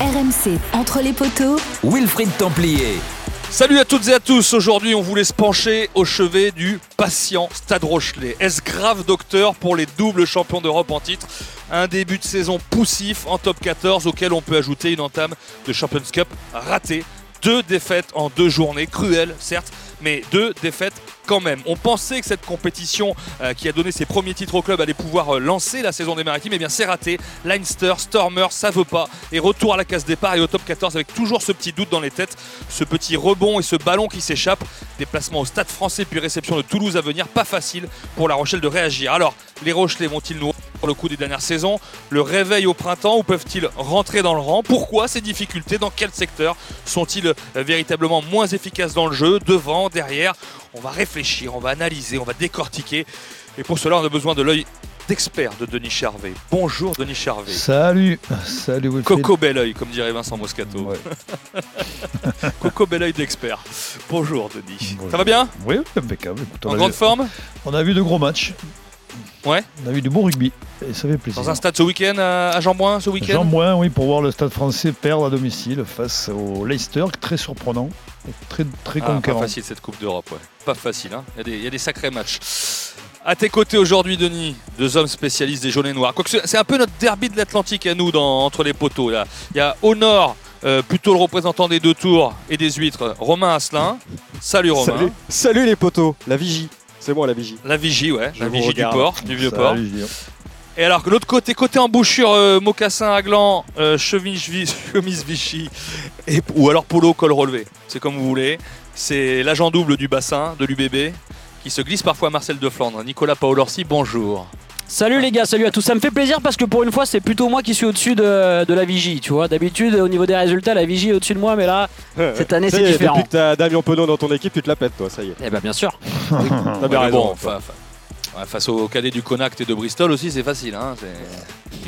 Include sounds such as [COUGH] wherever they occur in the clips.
RMC, entre les poteaux, Wilfried Templier. Salut à toutes et à tous. Aujourd'hui, on voulait se pencher au chevet du patient Stade Rochelet. Est-ce grave docteur pour les doubles champions d'Europe en titre? Un début de saison poussif en top 14 auquel on peut ajouter une entame de Champions Cup ratée. Deux défaites en deux journées, cruelles certes, mais deux défaites quand même. On pensait que cette compétition euh, qui a donné ses premiers titres au club allait pouvoir euh, lancer la saison des Maritimes, et bien c'est raté. Leinster, Stormer, ça veut pas. Et retour à la case départ et au top 14 avec toujours ce petit doute dans les têtes, ce petit rebond et ce ballon qui s'échappe. Déplacement au stade français puis réception de Toulouse à venir, pas facile pour la Rochelle de réagir. Alors, les Rochelais vont-ils nous pour le coup des dernières saisons Le réveil au printemps ou peuvent-ils rentrer dans le rang? Pourquoi ces difficultés? Dans quel secteur Sont-ils véritablement moins efficaces dans le jeu? Devant, derrière On va réfléchir, on va analyser, on va décortiquer. Et pour cela, on a besoin de l'œil d'expert de Denis Charvet. Bonjour Denis Charvet. Salut, salut Wilfried. Coco bel oeil, comme dirait Vincent Moscato. Ouais. [LAUGHS] Coco bel oeil d'expert. Bonjour Denis. Bonjour. Ça va bien? Oui, impeccable. Écoute, En grande vu, forme? on a vu de gros matchs. Ouais. On a vu du bon rugby. Et ça fait plaisir. Dans un stade ce week-end à Jean-Bouin ce week-end Jean Moin, oui, pour voir le stade français perdre à domicile face au Leicester, très surprenant, et très, très Ah, pas facile cette Coupe d'Europe, ouais. Pas facile, hein. il, y a des, il y a des sacrés matchs. À tes côtés aujourd'hui, Denis, deux hommes spécialistes des jaunes et noirs. Quoique c'est- c'est un peu notre derby de l'Atlantique à nous, dans, entre les poteaux. Là. Il y a au nord, euh, plutôt le représentant des deux tours et des huîtres, Romain Asselin. Salut Romain. Salut. Salut les poteaux, la vigie. C'est moi la vigie. La vigie, ouais, Je la vigie du port, du vieux port. Gilles. Et alors que l'autre côté, côté embouchure, euh, mocassin à gland, euh, chemise, vi- [LAUGHS] chemise Vichy, et, ou alors polo col relevé. C'est comme vous voulez. C'est l'agent double du bassin, de l'UBB, qui se glisse parfois à Marcel de Flandre. Nicolas Paolorsi, bonjour. Salut les gars, salut à tous. Ça me fait plaisir parce que pour une fois, c'est plutôt moi qui suis au-dessus de, de la vigie. Tu vois, d'habitude, au niveau des résultats, la vigie est au-dessus de moi, mais là, [LAUGHS] cette année, c'est différent. Depuis que t'as Damien Penaud dans ton équipe, tu te la pètes, toi, ça y est. Eh ben, bien sûr. [LAUGHS] T'as bien mais raison. bon, fa- fa- ouais, face aux cadets du Connacht et de Bristol aussi, c'est facile. Hein,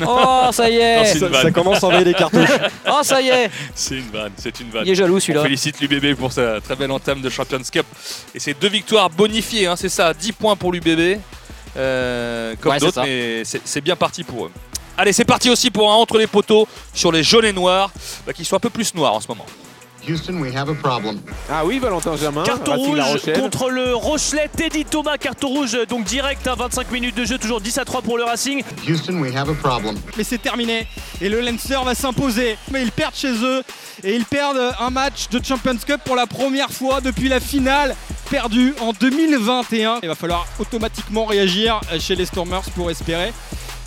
Oh, ça y Non, est. ça, commence à envoyer les cartouches. [LAUGHS] Oh, ça y est. c'est une vanne, c'est une vanne. Il est jaloux celui-là. félicite l'UBB pour sa très belle entame de Champions Cup. Et c'est deux victoires bonifiées, hein, c'est ça, 10 points pour l'UBB. Euh, comme Ouais, d'autres, mais c'est bien parti pour eux. Allez, c'est parti aussi pour un entre les poteaux sur les jaunes et noirs, bah, qui sont un peu plus noirs en ce moment. Houston, we have a problem. Ah oui, Valentin Germain, Carton rouge contre le Rochelet, Teddy Thomas, carton rouge donc direct à 25 minutes de jeu, toujours 10 à 3 pour le Racing. Houston, we have a problem. mais c'est terminé. Et le Leinster va s'imposer. Mais ils perdent chez eux. Et ils perdent un match de Champions Cup pour la première fois depuis la finale perdue en 2021. Il va falloir automatiquement réagir chez les Stormers pour espérer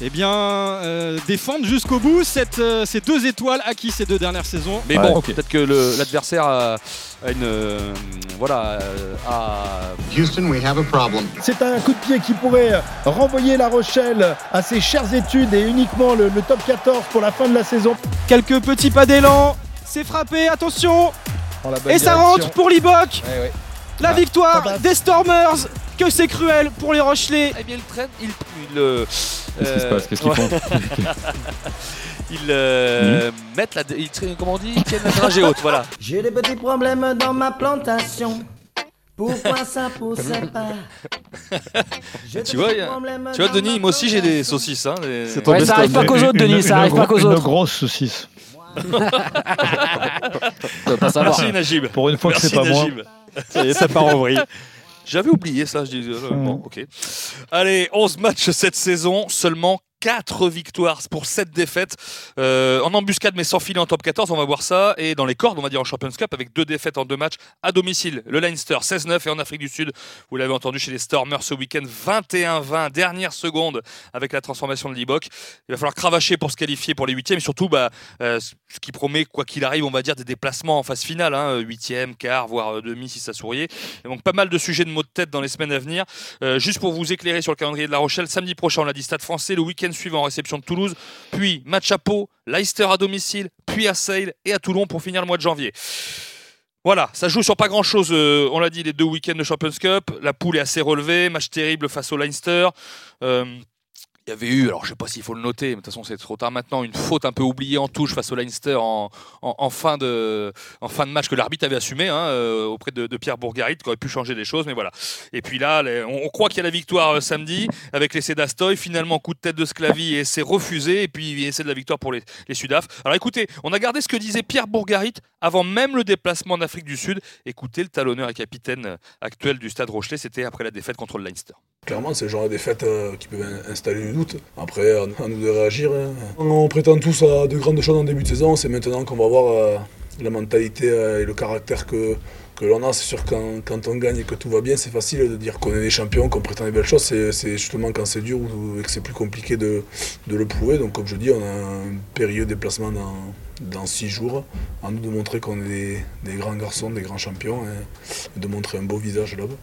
eh bien, euh, défendre jusqu'au bout cette, euh, ces deux étoiles acquis ces deux dernières saisons. Mais Ouais, bon, peut-être que l'adversaire a, a une. euh, voilà. a- Houston, we have a problem. C'est un coup de pied qui pourrait renvoyer La Rochelle à ses chères études et uniquement le, le top 14 pour la fin de la saison. Quelques petits pas d'élan. C'est frappé, attention Et ça rentre pour Ouais, ouais. La Ah, victoire des Stormers Que c'est cruel pour les Rochelais Eh bien, il traîne. Il. il, euh, Qu'est-ce qui se euh, passe? Qu'est-ce qu'ils ouais. font? [LAUGHS] Ils euh, mettent la. Ils, comment on dit? Ils tiennent la dragée haute, voilà. J'ai des petits problèmes dans ma plantation. Pourquoi ça pousse pas? J'ai Tu des vois, a- problèmes Tu vois, Denis, moi aussi j'ai des saucisses. Hein, ton Ouais, ça arrive pas qu'aux autres, Denis, ça arrive pas qu'aux Une autres. grosse saucisse. [LAUGHS] Merci Najib. Pour une fois que Merci c'est pas moi. Ça y est, ça part en vrille. J'avais oublié ça, je dis. euh, bon, ok. Allez, 11 matchs cette saison, seulement 4 victoires pour 7 défaites. Euh, en embuscade, mais sans filer en top 14, on va voir ça. Et dans les cordes, on va dire en Champions Cup, avec deux défaites en deux matchs à domicile. Le Leinster 16-9 et en Afrique du Sud, vous l'avez entendu chez les Stormers ce week-end, 21-20, dernière seconde avec la transformation de Libok. Il va falloir cravacher pour se qualifier pour les huitièmes et surtout, bah, euh, ce qui promet, quoi qu'il arrive, on va dire des déplacements en phase finale, hein, quart, voire euh, demi si ça souriait. Donc pas mal de sujets de mots de tête dans les semaines à venir. Juste pour vous éclairer sur le calendrier de La Rochelle, samedi prochain, on l'a dit, Stade français, le week-end suivant, réception de Toulouse, puis match à Pau, Leicester à domicile, puis à Sale et à Toulon pour finir le mois de janvier. Voilà, ça joue sur pas grand chose. on l'a dit, les deux week-ends de Champions Cup. La poule est assez relevée. Match terrible face au Leinster. Euh, il y avait eu, alors je sais pas s'il faut le noter, mais de toute façon c'est trop tard maintenant, une faute un peu oubliée en touche face au Leinster en, fin, de, match que l'arbitre avait assumé hein, euh, auprès de, Pierre Bourgarit, qui aurait pu changer des choses, mais voilà. Et puis là, les- on, croit qu'il y a la victoire euh, samedi avec l'essai d'Astoy, finalement coup de tête de Sclavy et c'est refusé, et puis essai de la victoire pour les, les Sudaf. Alors écoutez, on a gardé ce que disait Pierre Bourgarit avant même le déplacement en Afrique du Sud. Écoutez, le talonneur et capitaine euh, actuel du Stade Rochelet, c'était après la défaite contre le Leinster. Clairement, c'est le genre de défaite euh, qui peut in- installer du doute. Après, à nous de réagir. hein. On prétend tous à de grandes choses en début de saison. C'est maintenant qu'on va voir euh, la mentalité euh, et le caractère que, que l'on a. C'est sûr quand, quand on gagne et que tout va bien, c'est facile de dire qu'on est des champions, qu'on prétend des belles choses. C'est justement quand c'est dur ou- et que c'est plus compliqué de, de le prouver. Donc, comme je dis, on a un périlleux déplacement dans, six jours. À nous de montrer qu'on est des, des grands garçons, des grands champions et, et de montrer un beau visage là-bas.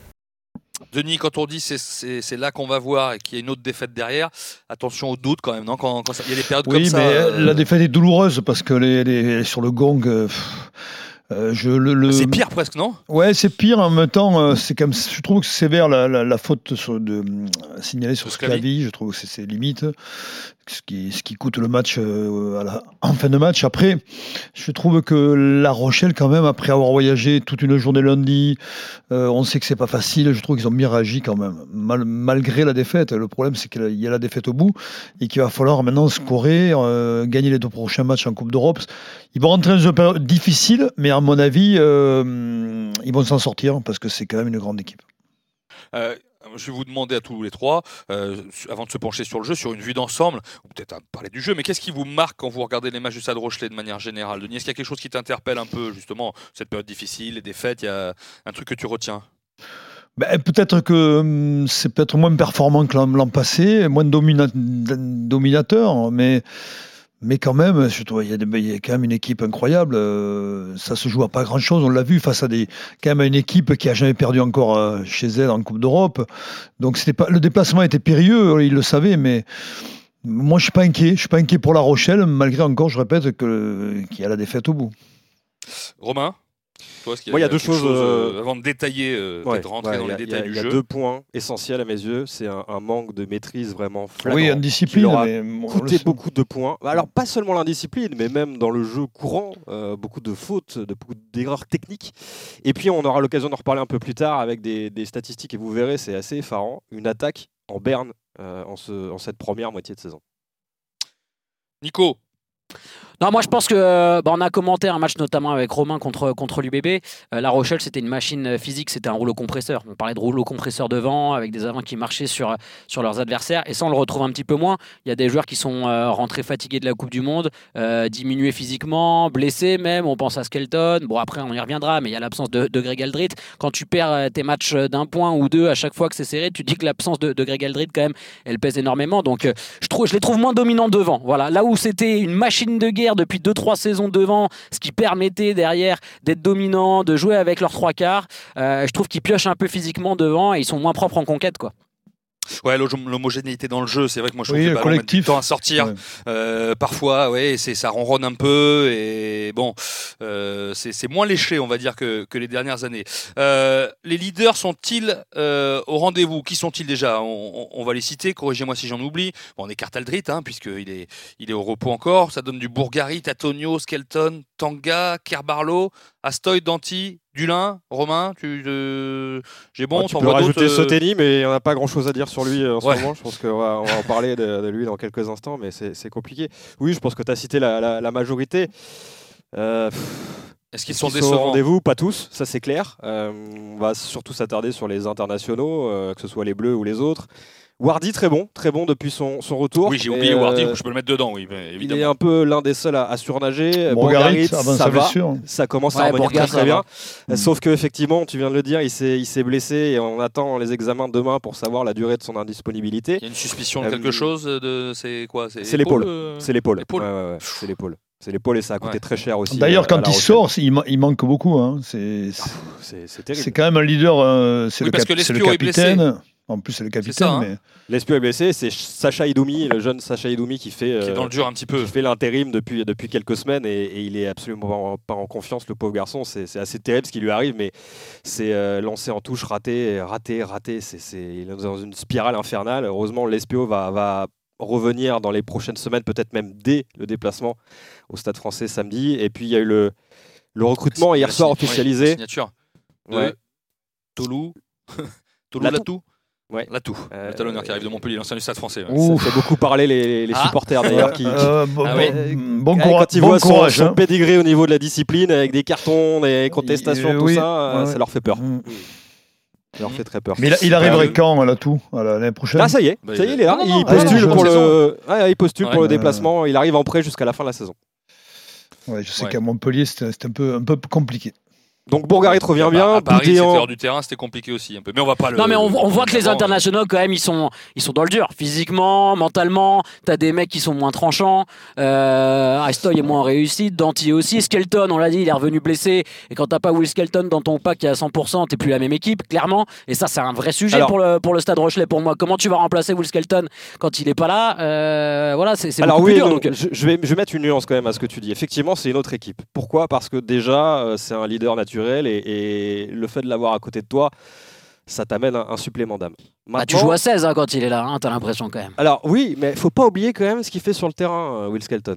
Denis, quand on dit c'est- là qu'on va voir et qu'il y a une autre défaite derrière, attention au doute quand même, non quand, quand ça- il y a des périodes Oui, comme ça. mais euh, la défaite est douloureuse parce que les, les- sur le gong, euh, pff, euh, je le. le- C'est pire presque, non? Ouais, c'est pire. En même temps, euh, c'est comme je trouve que c'est sévère la, la, la faute sur, de, euh, signalée sur Sclavi. Je trouve que c'est limite. Ce qui, ce qui coûte le match euh, à la- en fin de match. Après, je trouve que La Rochelle, quand même, après avoir voyagé toute une journée lundi, on sait que c'est pas facile. Je trouve qu'ils ont bien réagi quand même, mal- malgré la défaite. Le problème, c'est qu'il y a la défaite au bout et qu'il va falloir maintenant scorer, gagner les deux prochains matchs en Coupe d'Europe. Ils vont rentrer dans une période difficile, mais à mon avis, euh, ils vont s'en sortir parce que c'est quand même une grande équipe. Euh, je vais vous demander à tous les trois, euh, avant de se pencher sur le jeu, sur une vue d'ensemble, ou peut-être à parler du jeu, mais qu'est-ce qui vous marque quand vous regardez les matchs du Stade Rochelet de manière générale Denis, est-ce qu'il y a quelque chose qui t'interpelle un peu, justement, cette période difficile, les défaites, il y a un truc que tu retiens? Ben, peut-être que hum, c'est peut-être moins performant que l'an passé, moins domina- dominateur, mais, mais quand même, il y, a quand même une équipe incroyable. euh, ça se joue à pas grand-chose. On l'a vu face à des, quand même à une équipe qui a jamais perdu encore euh, chez elle en Coupe d'Europe. Donc c'était pas, le déplacement était périlleux, ils le savaient, mais moi je suis pas inquiet. Je suis pas inquiet pour La Rochelle, malgré encore, je répète, qu'il y a la défaite au bout. Romain? Toi, Moi, il y a deux choses, chose, euh, avant de détailler, euh, Ouais, peut-être rentrer ouais, dans il y a- les il y a- détails Il du y a jeu deux points essentiels à mes yeux. C'est un, un manque de maîtrise vraiment flagrant. Oui, qui indiscipline, leur a mais on le coûté beaucoup de points. Alors, pas seulement l'indiscipline, mais même dans le jeu courant, euh, beaucoup de fautes, de beaucoup d'erreurs techniques. Et puis, on aura l'occasion d'en reparler un peu plus tard avec des, des statistiques et vous verrez, c'est assez effarant. Une attaque en berne euh, en, ce- en cette première moitié de saison. Nico Non, moi je pense que euh, bah, on a commenté un match notamment avec Romain contre, contre l'UBB. Euh, la Rochelle, c'était une machine euh, physique, c'était un rouleau compresseur. On parlait de rouleau compresseur devant, avec des avants qui marchaient sur, sur leurs adversaires. Et ça, on le retrouve un petit peu moins. Il y a des joueurs qui sont rentrés fatigués de la Coupe du Monde, diminués physiquement, blessés même. On pense à Skelton. Bon, après, on y reviendra, mais il y a l'absence de, de Greg Aldrit. Quand tu perds tes matchs d'un point ou deux à chaque fois que c'est serré, tu dis que l'absence de, de Greg Aldrit, quand même, elle pèse énormément. Donc, je, trouve, je les trouve moins dominants devant. Voilà, là où c'était une machine de guerre depuis 2-3 saisons devant, ce qui permettait derrière d'être dominant, de jouer avec leurs trois quarts, euh, je trouve qu'ils piochent un peu physiquement devant et ils sont moins propres en conquête. quoi. Ouais, l'hom- l'homogénéité dans le jeu, c'est vrai que moi je trouve Oui, que le met du collectif. temps à sortir. Ouais. Euh, parfois, ouais, c'est ça ronronne un peu et bon, euh, c'est moins léché, on va dire, que, que les dernières années. Euh, les leaders sont-ils au rendez-vous? Qui sont-ils déjà? On, on- on va les citer. Corrigez-moi si j'en oublie. Bon, on écarte Aldrit, hein, puisqu'il est il est au repos encore. Ça donne du Bourgarit, Tatonio, Skelton, Tanga, Kerbarlo, Astoy, Danti, Dulin, Romain. Tu, euh, j'ai bon. Ah, tu peux rajouter euh, Soteni, mais il n'y en a pas grand chose à dire sur lui euh, en Ouais. ce moment. Je pense qu'on va, on va en parler de, de lui dans quelques instants, mais c'est compliqué. Oui, je pense que tu as cité la, la- la majorité. Euh, Est-ce qu'ils sont décevants rendez-vous? Pas tous, ça c'est clair. Euh, on va surtout s'attarder sur les internationaux, que ce soit les Bleus ou les autres. Wardy, très bon, très bon depuis son, son retour. Oui, j'ai oublié Wardy, euh, je peux le mettre dedans, oui, mais il est un peu l'un des seuls à, à surnager. Bourgarit, avant ça sa va. blessure. Ça commence à Ouais, revenir très, très bien. Sauf que effectivement, tu viens de le dire, il s'est, blessé et on attend les examens demain pour savoir la durée de son indisponibilité. Il y a une suspicion de Euh, quelque chose de c'est quoi? C'est l'épaule. euh? C'est l'épaule. C'est l'épaule. C'est l'épaule et ça a coûté Ouais. très cher aussi. D'ailleurs, euh, quand il sort, il, il manque beaucoup. hein. C'est c'est quand même un leader. euh, c'est Oui, le, parce cap- le Lespio est blessé. En plus, c'est le capitaine. hein. mais... L'Espio est blessé, c'est Sacha Idoumi, le jeune Sacha Idoumi qui fait, qui est euh, dans le dur un petit peu. qui fait l'intérim depuis, depuis quelques semaines et, et il est absolument pas en, pas en confiance, le pauvre garçon. C'est, c'est assez terrible ce qui lui arrive, mais c'est euh, lancé en touche, raté, raté, raté. C'est, c'est- il est dans une spirale infernale. Heureusement, l'Espio va, va revenir dans les prochaines semaines, peut-être même dès le déplacement au Stade français samedi. Et puis il y a eu le, le recrutement hier soir officialisé. la signature de Ouais. Tolou. [LAUGHS] Tolou Latou. Ouais. Latou, Euh, le talonneur qui arrive de Montpellier, l'ancien du Stade français. ouais. Ouh. Ça fait beaucoup parler les, les Ah. supporters d'ailleurs qui, Euh, bon, Ah bon- oui. bon Ouais, courage, quand ils bon voient son, courage, son hein. pedigree au niveau de la discipline avec des cartons, des contestations, Euh, tout oui, ça, euh, ouais, ça leur fait peur. Mm. Ça leur fait très peur. Mais il, il arriverait Euh, quand là tout à la- l'année prochaine Ah ça y est, Bah, ça y il est, il est là. Non, non, il postule pour le, ouais, il postule pour Ouais. le déplacement. Il arrive en prêt jusqu'à la fin de la saison. Ouais, je sais Ouais. qu'à Montpellier c'était c'était un peu, un peu compliqué. Donc Bourgarit revient À- bien. À Paris, hors du terrain, c'était compliqué aussi un peu. Mais on va pas le. Non mais on, on voit que les avant, internationaux quand même ils sont ils sont dans le dur physiquement mentalement t'as des mecs qui sont moins tranchants euh, Astoy est moins réussi Danty aussi Skelton on l'a dit il est revenu blessé et quand t'as pas Will Skelton dans ton pack qui est à 100% t'es plus la même équipe clairement et ça c'est un vrai sujet Alors- pour le pour le Stade Rochelet pour moi comment tu vas remplacer Will Skelton quand il est pas là? Euh, voilà c'est c'est Alors beaucoup oui, plus dur non, donc je, je vais, je vais mettre une nuance quand même à ce que tu dis. Effectivement, c'est une autre équipe. Pourquoi? Parce que déjà, euh, c'est un leader naturel et, le fait de l'avoir à côté de toi, ça t'amène un, un supplément d'âme. Bah, tu joues à 16 hein, quand il est là hein, t'as l'impression quand même Alors oui, mais faut pas oublier quand même ce qu'il fait sur le terrain, euh, Will Skelton.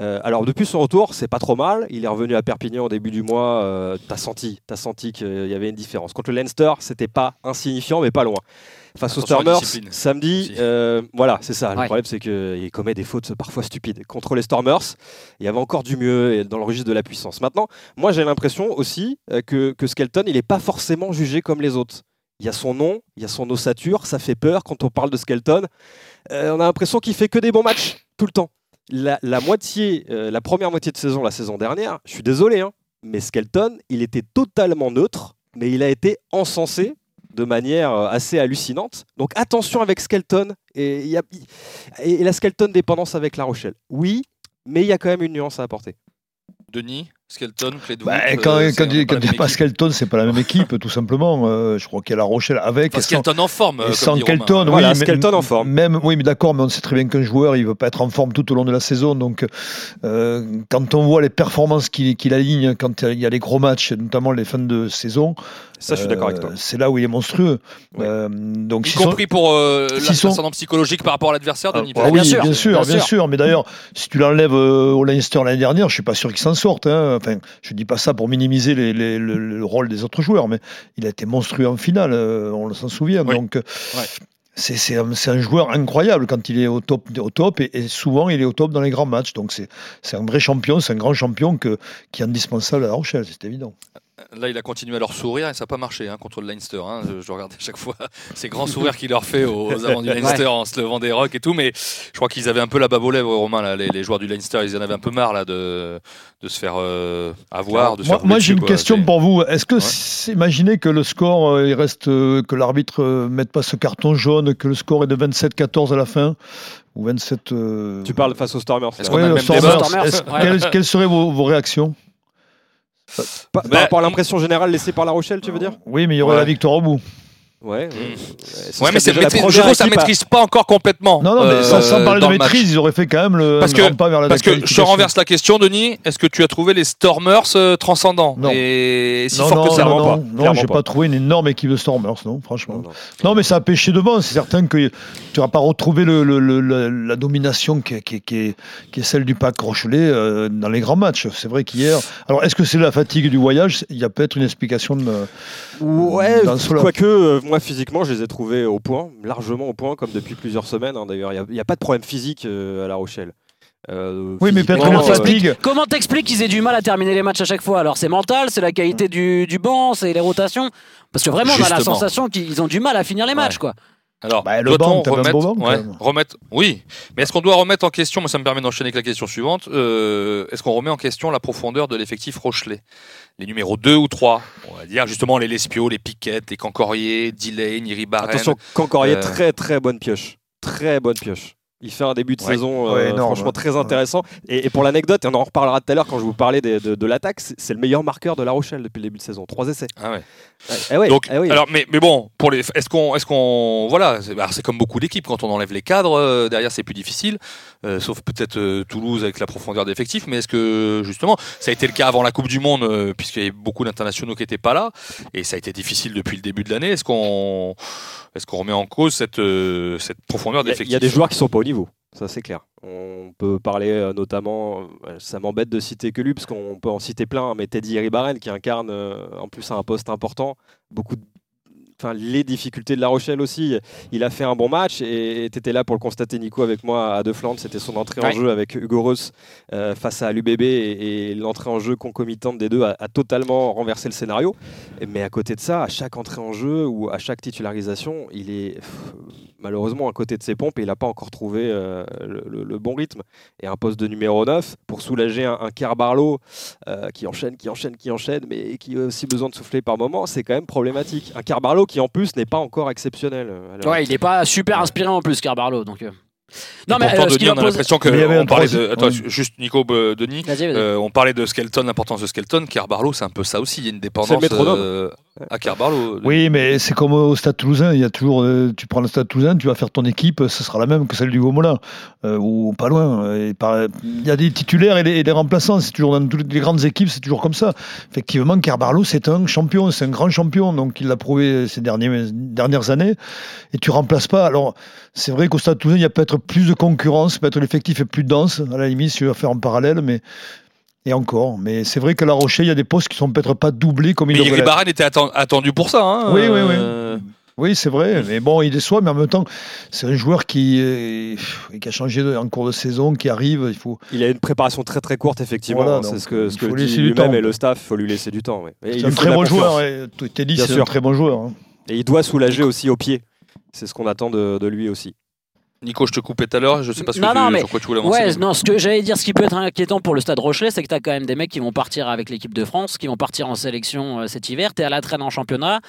Euh, alors depuis son retour, c'est pas trop mal. Il est revenu à Perpignan au début du mois. euh, t'as senti, t'as senti qu'il y avait une différence. Contre le Leinster, c'était pas insignifiant, mais pas loin. Face aux Attention Stormers, samedi, euh, voilà, c'est ça. Le Ouais. problème, c'est qu'il commet des fautes parfois stupides. Contre les Stormers, il y avait encore du mieux et dans le registre de la puissance. Maintenant, moi, j'ai l'impression aussi que, que Skelton, il n'est pas forcément jugé comme les autres. Il y a son nom, il y a son ossature, ça fait peur quand on parle de Skelton. Euh, on a l'impression qu'il fait que des bons matchs tout le temps. La, moitié, euh, la première moitié de saison, la saison dernière, je suis désolé, hein, mais Skelton, il était totalement neutre, mais il a été encensé de manière euh, assez hallucinante. Donc attention avec Skelton et, et la Skelton dépendance avec La Rochelle. Oui, mais il y a quand même une nuance à apporter. Denis, Skelton, clé de Bah, quand euh, quand, il est quand pas il y la a pas. Skelton, c'est pas la même équipe, tout simplement. Euh, je crois qu'il y a La Rochelle avec. Enfin, et sans- Skelton en forme. euh, et sans. Skelton, Voilà, oui, mais- Skelton en forme. Même, oui, mais d'accord, mais on sait très bien qu'un joueur, il ne veut pas être en forme tout au long de la saison. Donc, euh, quand on voit les performances qu'il aligne, quand il y a les gros matchs, notamment les fins de saison, Ça, je suis d'accord avec toi. euh, c'est là où il est monstrueux. Ouais. Euh, donc, Y sont- compris pour euh, s'ils sont- l'ascendant psychologique par rapport à l'adversaire, Ah, Denis. ah peut-être. oui, bien sûr, bien sûr, bien sûr. sûr. Mais d'ailleurs, si tu l'enlèves euh, au Leinster l'année dernière, je suis pas sûr qu'il s'en sorte. hein. Enfin, je dis pas ça pour minimiser les- les- le, le rôle des autres joueurs, mais il a été monstrueux en finale. euh, on s'en souvient. Oui. Donc, euh, c'est un, joueur incroyable quand il est au top, au top et, et souvent il est au top dans les grands matchs. Donc c'est c'est un vrai champion, c'est un grand champion que, qui est indispensable à La Rochelle, c'est évident. Là, il a continué à leur sourire et ça n'a pas marché hein, contre le Leinster. hein. Je, je regardais à chaque fois [LAUGHS] ces grands sourires qu'il leur fait aux, aux avants du Leinster en se levant des rocs et tout. Mais je crois qu'ils avaient un peu la bave aux lèvres, Romain. Là, les, les joueurs du Leinster, ils en avaient un peu marre là, de, de se faire euh, avoir. De se Moi, j'ai une quoi. question pour vous. Est-ce que, Ouais. c'est- imaginez que le score, euh, il reste, euh, que l'arbitre ne mette pas ce carton jaune, que le score est de 27-14 à la fin, ou 27. euh, Tu parles face aux Stormers. Est-ce ouais, Stormers. Stormers, ouais. quelles, quelles seraient vos, vos réactions? Par, par Bah- rapport à l'impression générale laissée par La Rochelle, tu veux dire? Oui, mais il y aurait Ouais. la victoire au bout. Ouais. Mm. Ce Ouais, mais c'est maîtrise- je trouve que ça à- maîtrise pas encore complètement. Non, non, mais sans, sans euh, parler de maîtrise, ils auraient fait quand même le Parce que- pas vers la Parce que je renverse la question, Denis. Est-ce que tu as trouvé les Stormers euh, transcendants? Non. et si non, fort non, que ça non, pas, non, j'ai pas. pas trouvé une énorme équipe de Stormers, non, franchement. Non, non. Non, mais ça a pêché devant. C'est certain que tu n'auras pas retrouvé le, le- le- la, la domination qui, est- qui est- qui est, qui est celle du pack Rochelet euh, dans les grands matchs. C'est vrai qu'hier. Alors, est-ce que c'est la fatigue du voyage? Il y a peut-être une explication de. Ouais, quoique euh, moi physiquement je les ai trouvés au point, largement au point, comme depuis plusieurs semaines hein, d'ailleurs. Il n'y a, pas de problème physique euh, à La Rochelle. Euh, Oui, mais une Comment euh, fatigue. Comment t'expliques qu'ils aient du mal à terminer les matchs à chaque fois? Alors c'est mental, c'est la qualité du, du banc, c'est les rotations Parce que vraiment on a la sensation qu'ils ont du mal à finir les matchs quoi. Alors, Bah, le doit-on remettre, ouais, oui, mais est-ce qu'on doit remettre en question, moi ça me permet d'enchaîner avec la question suivante, euh, est-ce qu'on remet en question la profondeur de l'effectif Rochelet? Les numéros 2 ou 3, on va dire justement les Lespio, les Piquettes, les Cancorier, Dilane, Iribarren. Attention, Cancorier, Euh, très très bonne pioche. Très bonne pioche. Il fait un début de Ouais. saison Ouais, euh, énorme, franchement très intéressant. Et, et pour l'anecdote, et on en reparlera tout à l'heure quand je vous parlais de, de l'attaque, c'est le meilleur marqueur de La Rochelle depuis le début de saison. Trois essais. Ah ouais. Eh ouais, Donc, eh oui. alors, mais, mais bon, pour les, est-ce qu'on, est-ce qu'on, voilà, c'est, c'est comme beaucoup d'équipes quand on enlève les cadres euh, derrière, c'est plus difficile, euh, sauf peut-être euh, Toulouse avec la profondeur d'effectifs. Mais est-ce que justement, ça a été le cas avant la Coupe du Monde, euh, puisqu'il y avait beaucoup d'internationaux qui n'étaient pas là, et ça a été difficile depuis le début de l'année. Est-ce qu'on, est-ce qu'on remet en cause cette, cette profondeur d'effectifs il y, a des joueurs qui sont pas au niveau. Ça, c'est clair. On peut parler notamment, ça m'embête de citer que lui, parce qu'on peut en citer plein, hein, mais Teddy Ribaren qui incarne en plus un poste important, beaucoup de Enfin, les difficultés de La Rochelle aussi. Il a fait un bon match et tu étais là pour le constater, Nico, avec moi à De Flandre. C'était son entrée en jeu avec Hugo Reus euh, face à l'UBB et, et l'entrée en jeu concomitante des deux a, a totalement renversé le scénario. Mais à côté de ça, à chaque entrée en jeu ou à chaque titularisation, il est malheureusement à côté de ses pompes et il n'a pas encore trouvé euh, le, bon rythme. Et un poste de numéro 9 pour soulager un, un euh, qui enchaîne, qui enchaîne, qui enchaîne, mais qui a aussi besoin de souffler par moment, c'est quand même problématique. Un Kerr Barlow qui en plus n'est pas encore exceptionnel. euh, Ouais, il n'est pas super inspiré en plus, Carbarlo. Donc, euh. Non, Pourtant, euh, qui Denis, on a l'impression que Mais il y avait on un parlait de. Attends, juste Nico, euh, Denis. Euh, on parlait de Skelton, l'importance de Skelton. Kerbarlo, c'est un peu ça aussi. Il y a une dépendance C'est le métronome. euh, à Kerbarlo. Oui, mais c'est comme au Stade Toulousain. Il y a toujours, euh, tu prends le Stade Toulousain, tu vas faire ton équipe, ce sera la même que celle du Gomola, euh, ou pas loin. Et par- il y a des titulaires et des, et des remplaçants. C'est toujours dans toutes les grandes équipes, c'est toujours comme ça. Effectivement, Carbarlo, c'est un champion, c'est un grand champion. Donc, il l'a prouvé ces derniers- dernières années. Et tu remplaces pas. Alors, c'est vrai qu'au Stade Toulousain, il y a peut-être plus de concurrence, peut-être l'effectif est plus dense. À la limite, si tu veux faire en parallèle, mais et encore. Mais c'est vrai que La Rochelle, il y a des postes qui sont peut-être pas doublés comme il Mais devraient l'être. Ribaren était atten- attendu pour ça. hein, Oui, oui, oui. euh, Oui, c'est vrai, mais bon, il déçoit, mais en même temps, c'est un joueur qui, euh, qui a changé de- en cours de saison, qui arrive, il faut... Il a une préparation très très courte, effectivement. Voilà, hein, c'est ce que, il ce dit lui-même et le staff, il faut lui laisser du temps. ouais. Il C'est un faut très bon joueur, Teddy, Bien c'est un sûr. très bon joueur. hein. Et il doit soulager aussi au pied. C'est ce qu'on attend de, lui aussi. Nico, je te coupais tout à l'heure. Je sais pas ce que Non, tu- non, mais- sur quoi tu voulais avancer. Ouais, non, ce que j'allais dire, ce qui peut être inquiétant pour le Stade Rochelet, c'est que tu as quand même des mecs qui vont partir avec l'équipe de France, qui vont partir en sélection euh, cet hiver. Tu es à la traîne en championnat,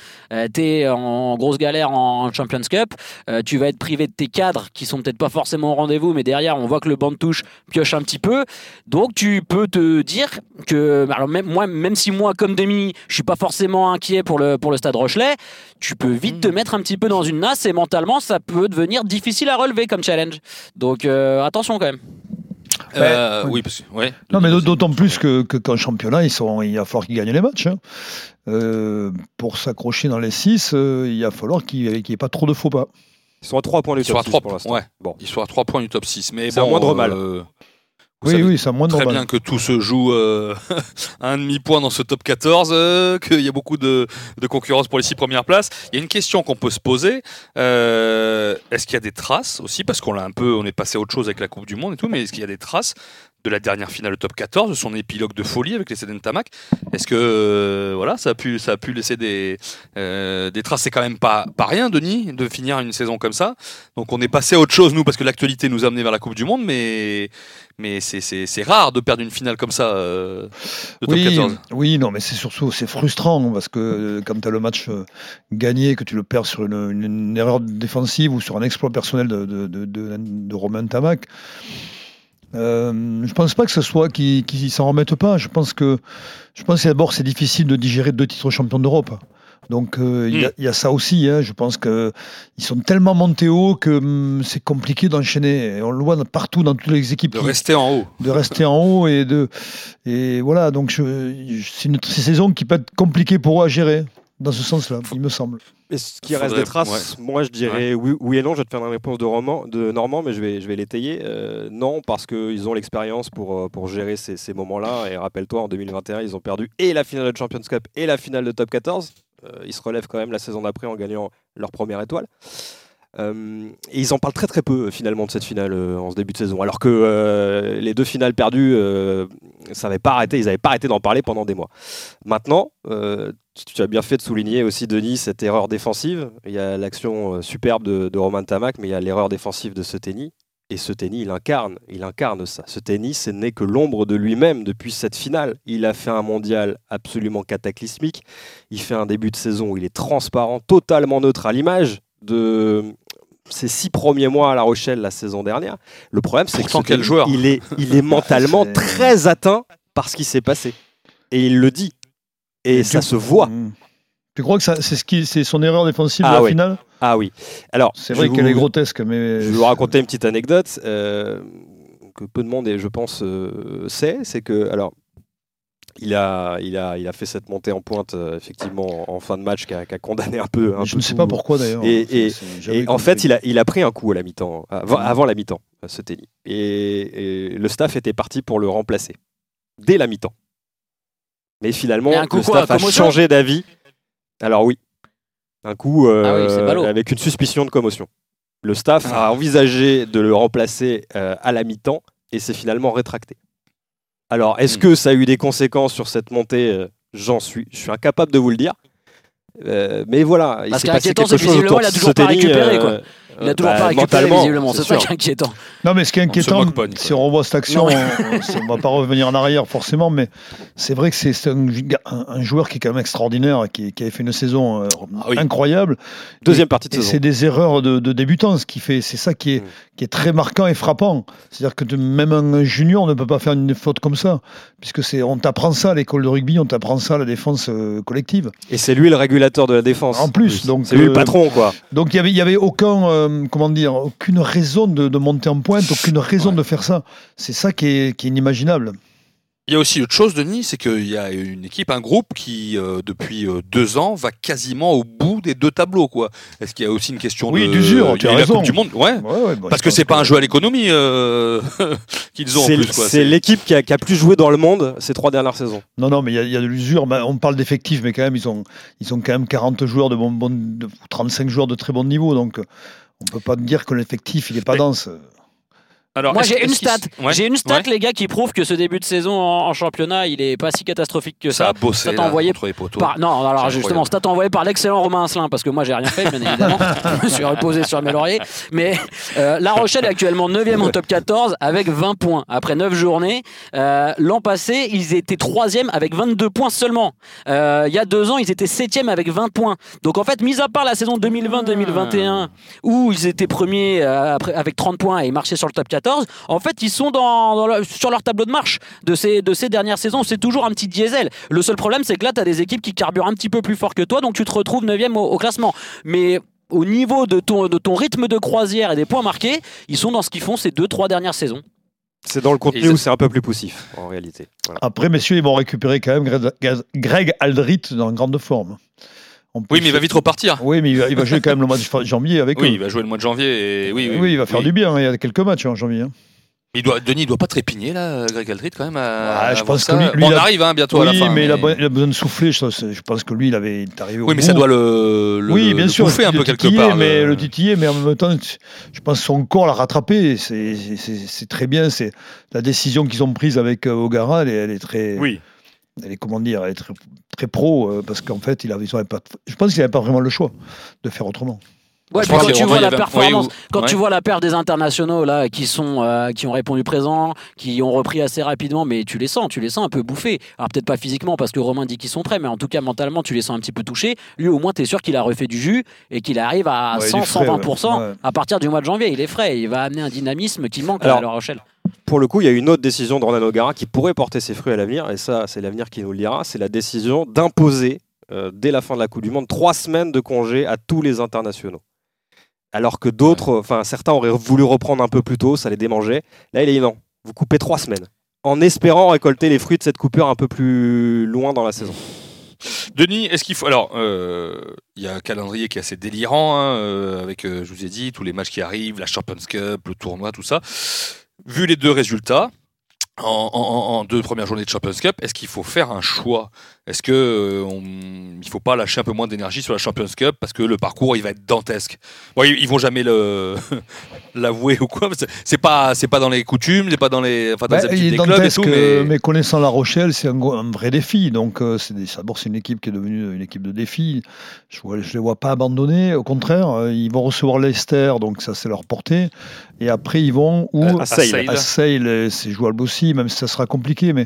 tu es en grosse galère en Champions Cup, euh, tu vas être privé de tes cadres qui sont peut-être pas forcément au rendez-vous, mais derrière, on voit que le banc de touche pioche un petit peu. Donc, tu peux te dire que, alors même, moi, même si moi, comme demi, je suis pas forcément inquiet pour le, pour le Stade Rochelet, tu peux vite te mettre un petit peu dans une nasse et mentalement, ça peut devenir difficile à relever comme challenge. Donc, euh, attention quand même. Euh, Ouais. Oui, parce que. Ouais. Non, mais d'autant plus que, que qu'en championnat, ils sont, il va falloir qu'ils gagnent les matchs. hein. Euh, pour s'accrocher dans les 6, il va falloir qu'il n'y ait pas trop de faux pas. Ils sont à 3 points du Ils sont top à 6 trois pour points. l'instant. Ouais. Bon. Ils sont à 3 points du top 6. Mais C'est bon, un moindre mal. Euh, vous Oui, savez oui, un moins Très normal. bien que tout se joue euh, à [LAUGHS] un demi-point dans ce top 14, euh, qu'il y a beaucoup de, de concurrence pour les six premières places. Il y a une question qu'on peut se poser. euh, est-ce qu'il y a des traces aussi? Parce qu'on l'a un peu, on est passé à autre chose avec la Coupe du Monde et tout, mais est-ce qu'il y a des traces de la dernière finale de top 14, de son épilogue de folie avec les Cédènes Tamac Est-ce que euh, voilà, ça a pu, ça a pu laisser des, euh, des traces? C'est quand même pas, pas rien, Denis, de finir une saison comme ça. Donc on est passé à autre chose, nous, parce que l'actualité nous a amené vers la Coupe du Monde, mais, mais c'est- rare de perdre une finale comme ça euh, de top Oui, 14. oui, non, mais c'est surtout c'est frustrant parce que quand tu as le match gagné, que tu le perds sur une, une- une erreur défensive ou sur un exploit personnel de, de, de, de- de Romain Tamac, euh, je pense pas que ce soit qu'ils qui s'en remettent pas. Je pense que je pense que d'abord c'est difficile de digérer deux titres champions d'Europe. Donc euh, il y a- il y, a ça aussi. hein. Je pense que ils sont tellement montés haut que hum, c'est compliqué d'enchaîner. On le voit partout dans toutes les équipes. De qui- rester en haut. de rester en haut et de et voilà donc c'est une saison qui peut être compliquée pour eux à gérer dans ce sens-là il me semble Est-ce qu'il reste Faudrait- des traces ouais. Moi, je dirais oui, oui et non. Je vais te faire une réponse de, roman, de Normand, mais je vais, je vais l'étayer. Euh, non, parce qu'ils ont l'expérience pour, euh, pour gérer ces, ces moments-là. Et rappelle-toi, en 2021, ils ont perdu et la finale de Champions Cup et la finale de Top 14. Euh, ils se relèvent quand même la saison d'après en gagnant leur première étoile. Euh, et ils en parlent très très peu finalement de cette finale euh, en ce début de saison. Alors que euh, les deux finales perdues, euh, ça n'avait pas arrêté, ils n'avaient pas arrêté d'en parler pendant des mois. Maintenant, euh, tu- as bien fait de souligner aussi, Denis, cette erreur défensive. Il y a l'action euh, superbe de, de Roman Tamac, mais il y a l'erreur défensive de ce tennis. Et ce tennis, il incarne, il incarne ça. Ce tennis, ce n'est que l'ombre de lui-même depuis cette finale. Il a fait un mondial absolument cataclysmique. Il fait un début de saison où il est transparent, totalement neutre à l'image de ses six premiers mois à La Rochelle la saison dernière. Le problème, c'est que ce quel tennis, joueur. il est, il est [LAUGHS] mentalement très atteint par ce qui s'est passé. Et il le dit. Et, Et ça se voit. Mm. tu crois que c'est ce qui c'est son erreur défensive Ah de la oui. finale? Ah oui. Alors, c'est vrai qu'elle est grotesque mais Je vais vous raconter une petite anecdote euh, que peu de monde, et je pense, euh, sait. C'est que, alors, il a, il, a, il a fait cette montée en pointe, euh, effectivement, en, en fin de match, qui a, condamné un peu. Un je peu ne sais tout. pas pourquoi d'ailleurs Et, en fait, il a, il a pris un coup à la mi-temps, avant, avant la mi-temps. ce tennis. Et, et le staff était parti pour le remplacer dès la mi-temps. Mais finalement, Et coup le staff a changé d'avis. Alors oui, un coup euh, Ah oui, avec une suspicion de commotion. Le staff a envisagé de le remplacer euh, à la mi-temps et s'est finalement rétracté. Alors, est-ce Hmm. que ça a eu des conséquences sur cette montée? Euh, J'en suis, je suis incapable de vous le dire. Euh, mais voilà, il s'est passé c'est quelque que chose visiblement, autour il a toujours pas récupéré, quoi. euh, Il a toujours bah, pas récupéré mentalement, visiblement, c'est ça qui est inquiétant. Non, mais ce qui est inquiétant, moque pas, si on revoit cette action, on, [LAUGHS] on va pas revenir en arrière forcément, mais c'est vrai que c'est un, joueur qui est quand même extraordinaire, qui, qui avait fait une saison euh, Ah oui. incroyable. Deuxième partie de Et saison. c'est des erreurs de, de débutant, ce qui fait, c'est ça qui est, Mm. Qui est très marquant et frappant. C'est-à-dire que même un junior ne peut pas faire une faute comme ça, puisque c'est, on t'apprend ça à l'école de rugby, on t'apprend ça à la défense euh, collective. Et c'est lui le régulateur de la défense. En plus, donc, c'est lui euh, le patron, quoi. Donc il y avait, il y avait aucun, euh, comment dire, aucune raison de, de monter en pointe, aucune raison de faire ça. C'est ça qui est, qui est inimaginable. Il y a aussi autre chose, Denis, c'est qu'il y a une équipe, un groupe qui, euh, depuis euh, deux ans, va quasiment au bout des deux tableaux. quoi. Est-ce qu'il y a aussi une question Oui, de d'usure, il y tu a as raison. Du Monde, ouais. Ouais, ouais, bah, Parce que c'est pas un jeu à l'économie euh, [LAUGHS] qu'ils ont en C'est plus. quoi. c'est l'équipe qui a, qui a plus joué dans le monde ces trois dernières saisons. Non, non, mais il y, a- il y a de l'usure. Bah, On parle d'effectifs, mais quand même, ils ont, ils ont quand même 40 joueurs de bon, bon de- 35 joueurs de très bon niveau. Donc, euh, on peut pas dire que l'effectif, il est pas Mais- dense. Alors, Moi j'ai une stat, Ouais, j'ai une stat ouais. les gars qui prouve que ce début de saison en, en championnat il est pas si catastrophique que Ça ça. a bossé Stat là, envoyé contre les poteaux. par non alors justement stat envoyé par l'excellent Romain Asselin parce que moi j'ai rien fait bien évidemment. [LAUGHS] Je me suis reposé sur mes lauriers. Mais euh, La Rochelle est actuellement 9e au top 14 avec 20 points. Après 9 journées Euh, l'an passé ils étaient 3e avec 22 points seulement. Euh, il y a deux ans ils étaient 7e avec 20 points. Donc en fait mis à part la saison 2020-2021 où ils étaient premiers euh, après, avec 30 points et marchaient sur le top 14 en fait ils sont dans, dans le- sur leur tableau de marche de ces, de ces dernières saisons c'est toujours un petit diesel le seul problème c'est que là tu as des équipes qui carburent un petit peu plus fort que toi donc tu te retrouves 9e au, au classement mais au niveau de ton, de ton rythme de croisière et des points marqués, ils sont dans ce qu'ils font ces deux, trois dernières saisons. C'est dans le contenu où c'est un peu plus poussif, en réalité. Voilà. Après, messieurs, ils vont récupérer quand même Greg, Greg Aldrit dans grande forme. Oui, mais il va vite repartir. Oui, mais il va, il va jouer quand même le mois de janvier avec Oui, eux. il va jouer le mois de janvier. Et... Oui, oui, Oui, il va faire oui. du bien. hein, Il y a quelques matchs en janvier. hein. Il doit, Denis, il doit pas trépigner là, Greg Aldrit quand même. À, Ah, je à voir pense ça. que lui- lui, Bon, on il a- arrive hein, bientôt à oui, la fin. mais, il a be- il a besoin de souffler. Je, je pense que lui, il avait il est arrivé au Oui, mais bout. ça doit le, le, oui, le- bien le sûr, bouffer un le peu quelque titiller, part. mais le- le titiller, mais en même temps, je pense que son corps l'a rattrapé. C'est c'est- c'est- c'est très bien. C'est la décision qu'ils ont prise avec euh, Ogara, elle, est- elle est très, Oui. Elle est comment dire, elle très, pro euh, parce qu'en fait, il avait, pas, je pense qu'il n'avait pas vraiment le choix de faire autrement. Ouais, puis quand tu vois la performance, quand tu vois la paire des internationaux là qui sont euh, qui ont répondu présent, qui ont repris assez rapidement, mais tu les sens, tu les sens un peu bouffés. Alors peut-être pas physiquement parce que Romain dit qu'ils sont prêts, mais en tout cas mentalement tu les sens un petit peu touchés. Lui au moins tu es sûr qu'il a refait du jus et qu'il arrive à Ouais, il 100 est frais, 120 ouais. Ouais. à partir du mois de janvier. Il est frais, il va amener un dynamisme qui manque Alors, à La Rochelle. Pour le coup, il y a une autre décision de Ronan O'Gara qui pourrait porter ses fruits à l'avenir, et ça, c'est l'avenir qui nous le dira. C'est la décision d'imposer, euh, dès la fin de la Coupe du Monde, trois semaines de congé à tous les internationaux. Alors que d'autres, enfin certains auraient voulu reprendre un peu plus tôt, ça les démangeait. Là, il est dit non, vous coupez trois semaines, en espérant récolter les fruits de cette coupure un peu plus loin dans la saison. [LAUGHS] Denis, est-ce qu'il faut. Alors, euh, il y a un calendrier qui est assez délirant, hein, euh, avec, euh, je vous ai dit, tous les matchs qui arrivent, la Champions Cup, le tournoi, tout ça. Vu les deux résultats, en, en- en deux premières journées de Champions Cup, est-ce qu'il faut faire un choix? Est-ce qu'il ne faut pas lâcher un peu moins d'énergie sur la Champions Cup parce que le parcours il va être dantesque? Bon, ils, ils vont jamais le [LAUGHS] l'avouer ou quoi. C'est pas c'est pas dans les coutumes, c'est pas dans les enfin, dans Bah, les il des clubs et dantesque, tout, euh, mais mais connaissant La Rochelle, c'est un, un vrai défi. Donc, euh, c'est d'abord, c'est une équipe qui est devenue une équipe de défi. Je ne les vois pas abandonner. Au contraire, euh, ils vont recevoir Leicester, donc ça, c'est leur portée. Et après, ils vont où À Sale. À Sale, euh, c'est jouable aussi, même si ça sera compliqué. Mais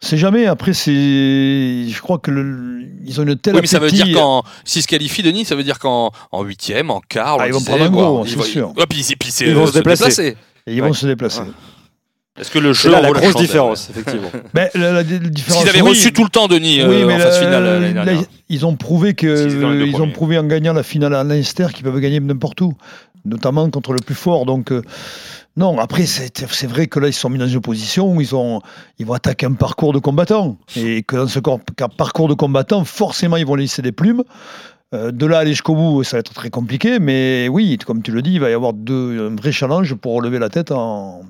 c'est jamais. Après, c'est. Je crois que le- ils ont une telle. Oui, mais ça veut dire qu'en s'ils se qualifient, Denis, ça veut dire qu'en en huitième, en quart, Ah, ils vont prendre un gros, ils c'est vont- sûr. Ouais, puis, puis c'est Ils vont euh, se déplacer. Et ils vont se déplacer. Ouais. Est-ce que le jeu là la grosse différence, effectivement. [LAUGHS] Ben, la, la- la Parce différence. qu'ils avaient oui. reçu tout le temps, Denis, euh, Oui, mais en phase finale euh, l'année dernière. ils ont prouvé que ont prouvé en gagnant la finale à Leinster qu'ils peuvent gagner n'importe où, notamment contre le plus fort. Donc euh, non, après c'est c'est vrai que là ils sont mis dans une position où ils ont ils vont attaquer un parcours de combattants et que dans ce parcours de combattants, forcément ils vont laisser des plumes. Euh, de là à aller jusqu'au bout, ça va être très compliqué, mais oui, comme tu le dis, il va y avoir deux, un vrai challenge pour relever la tête en,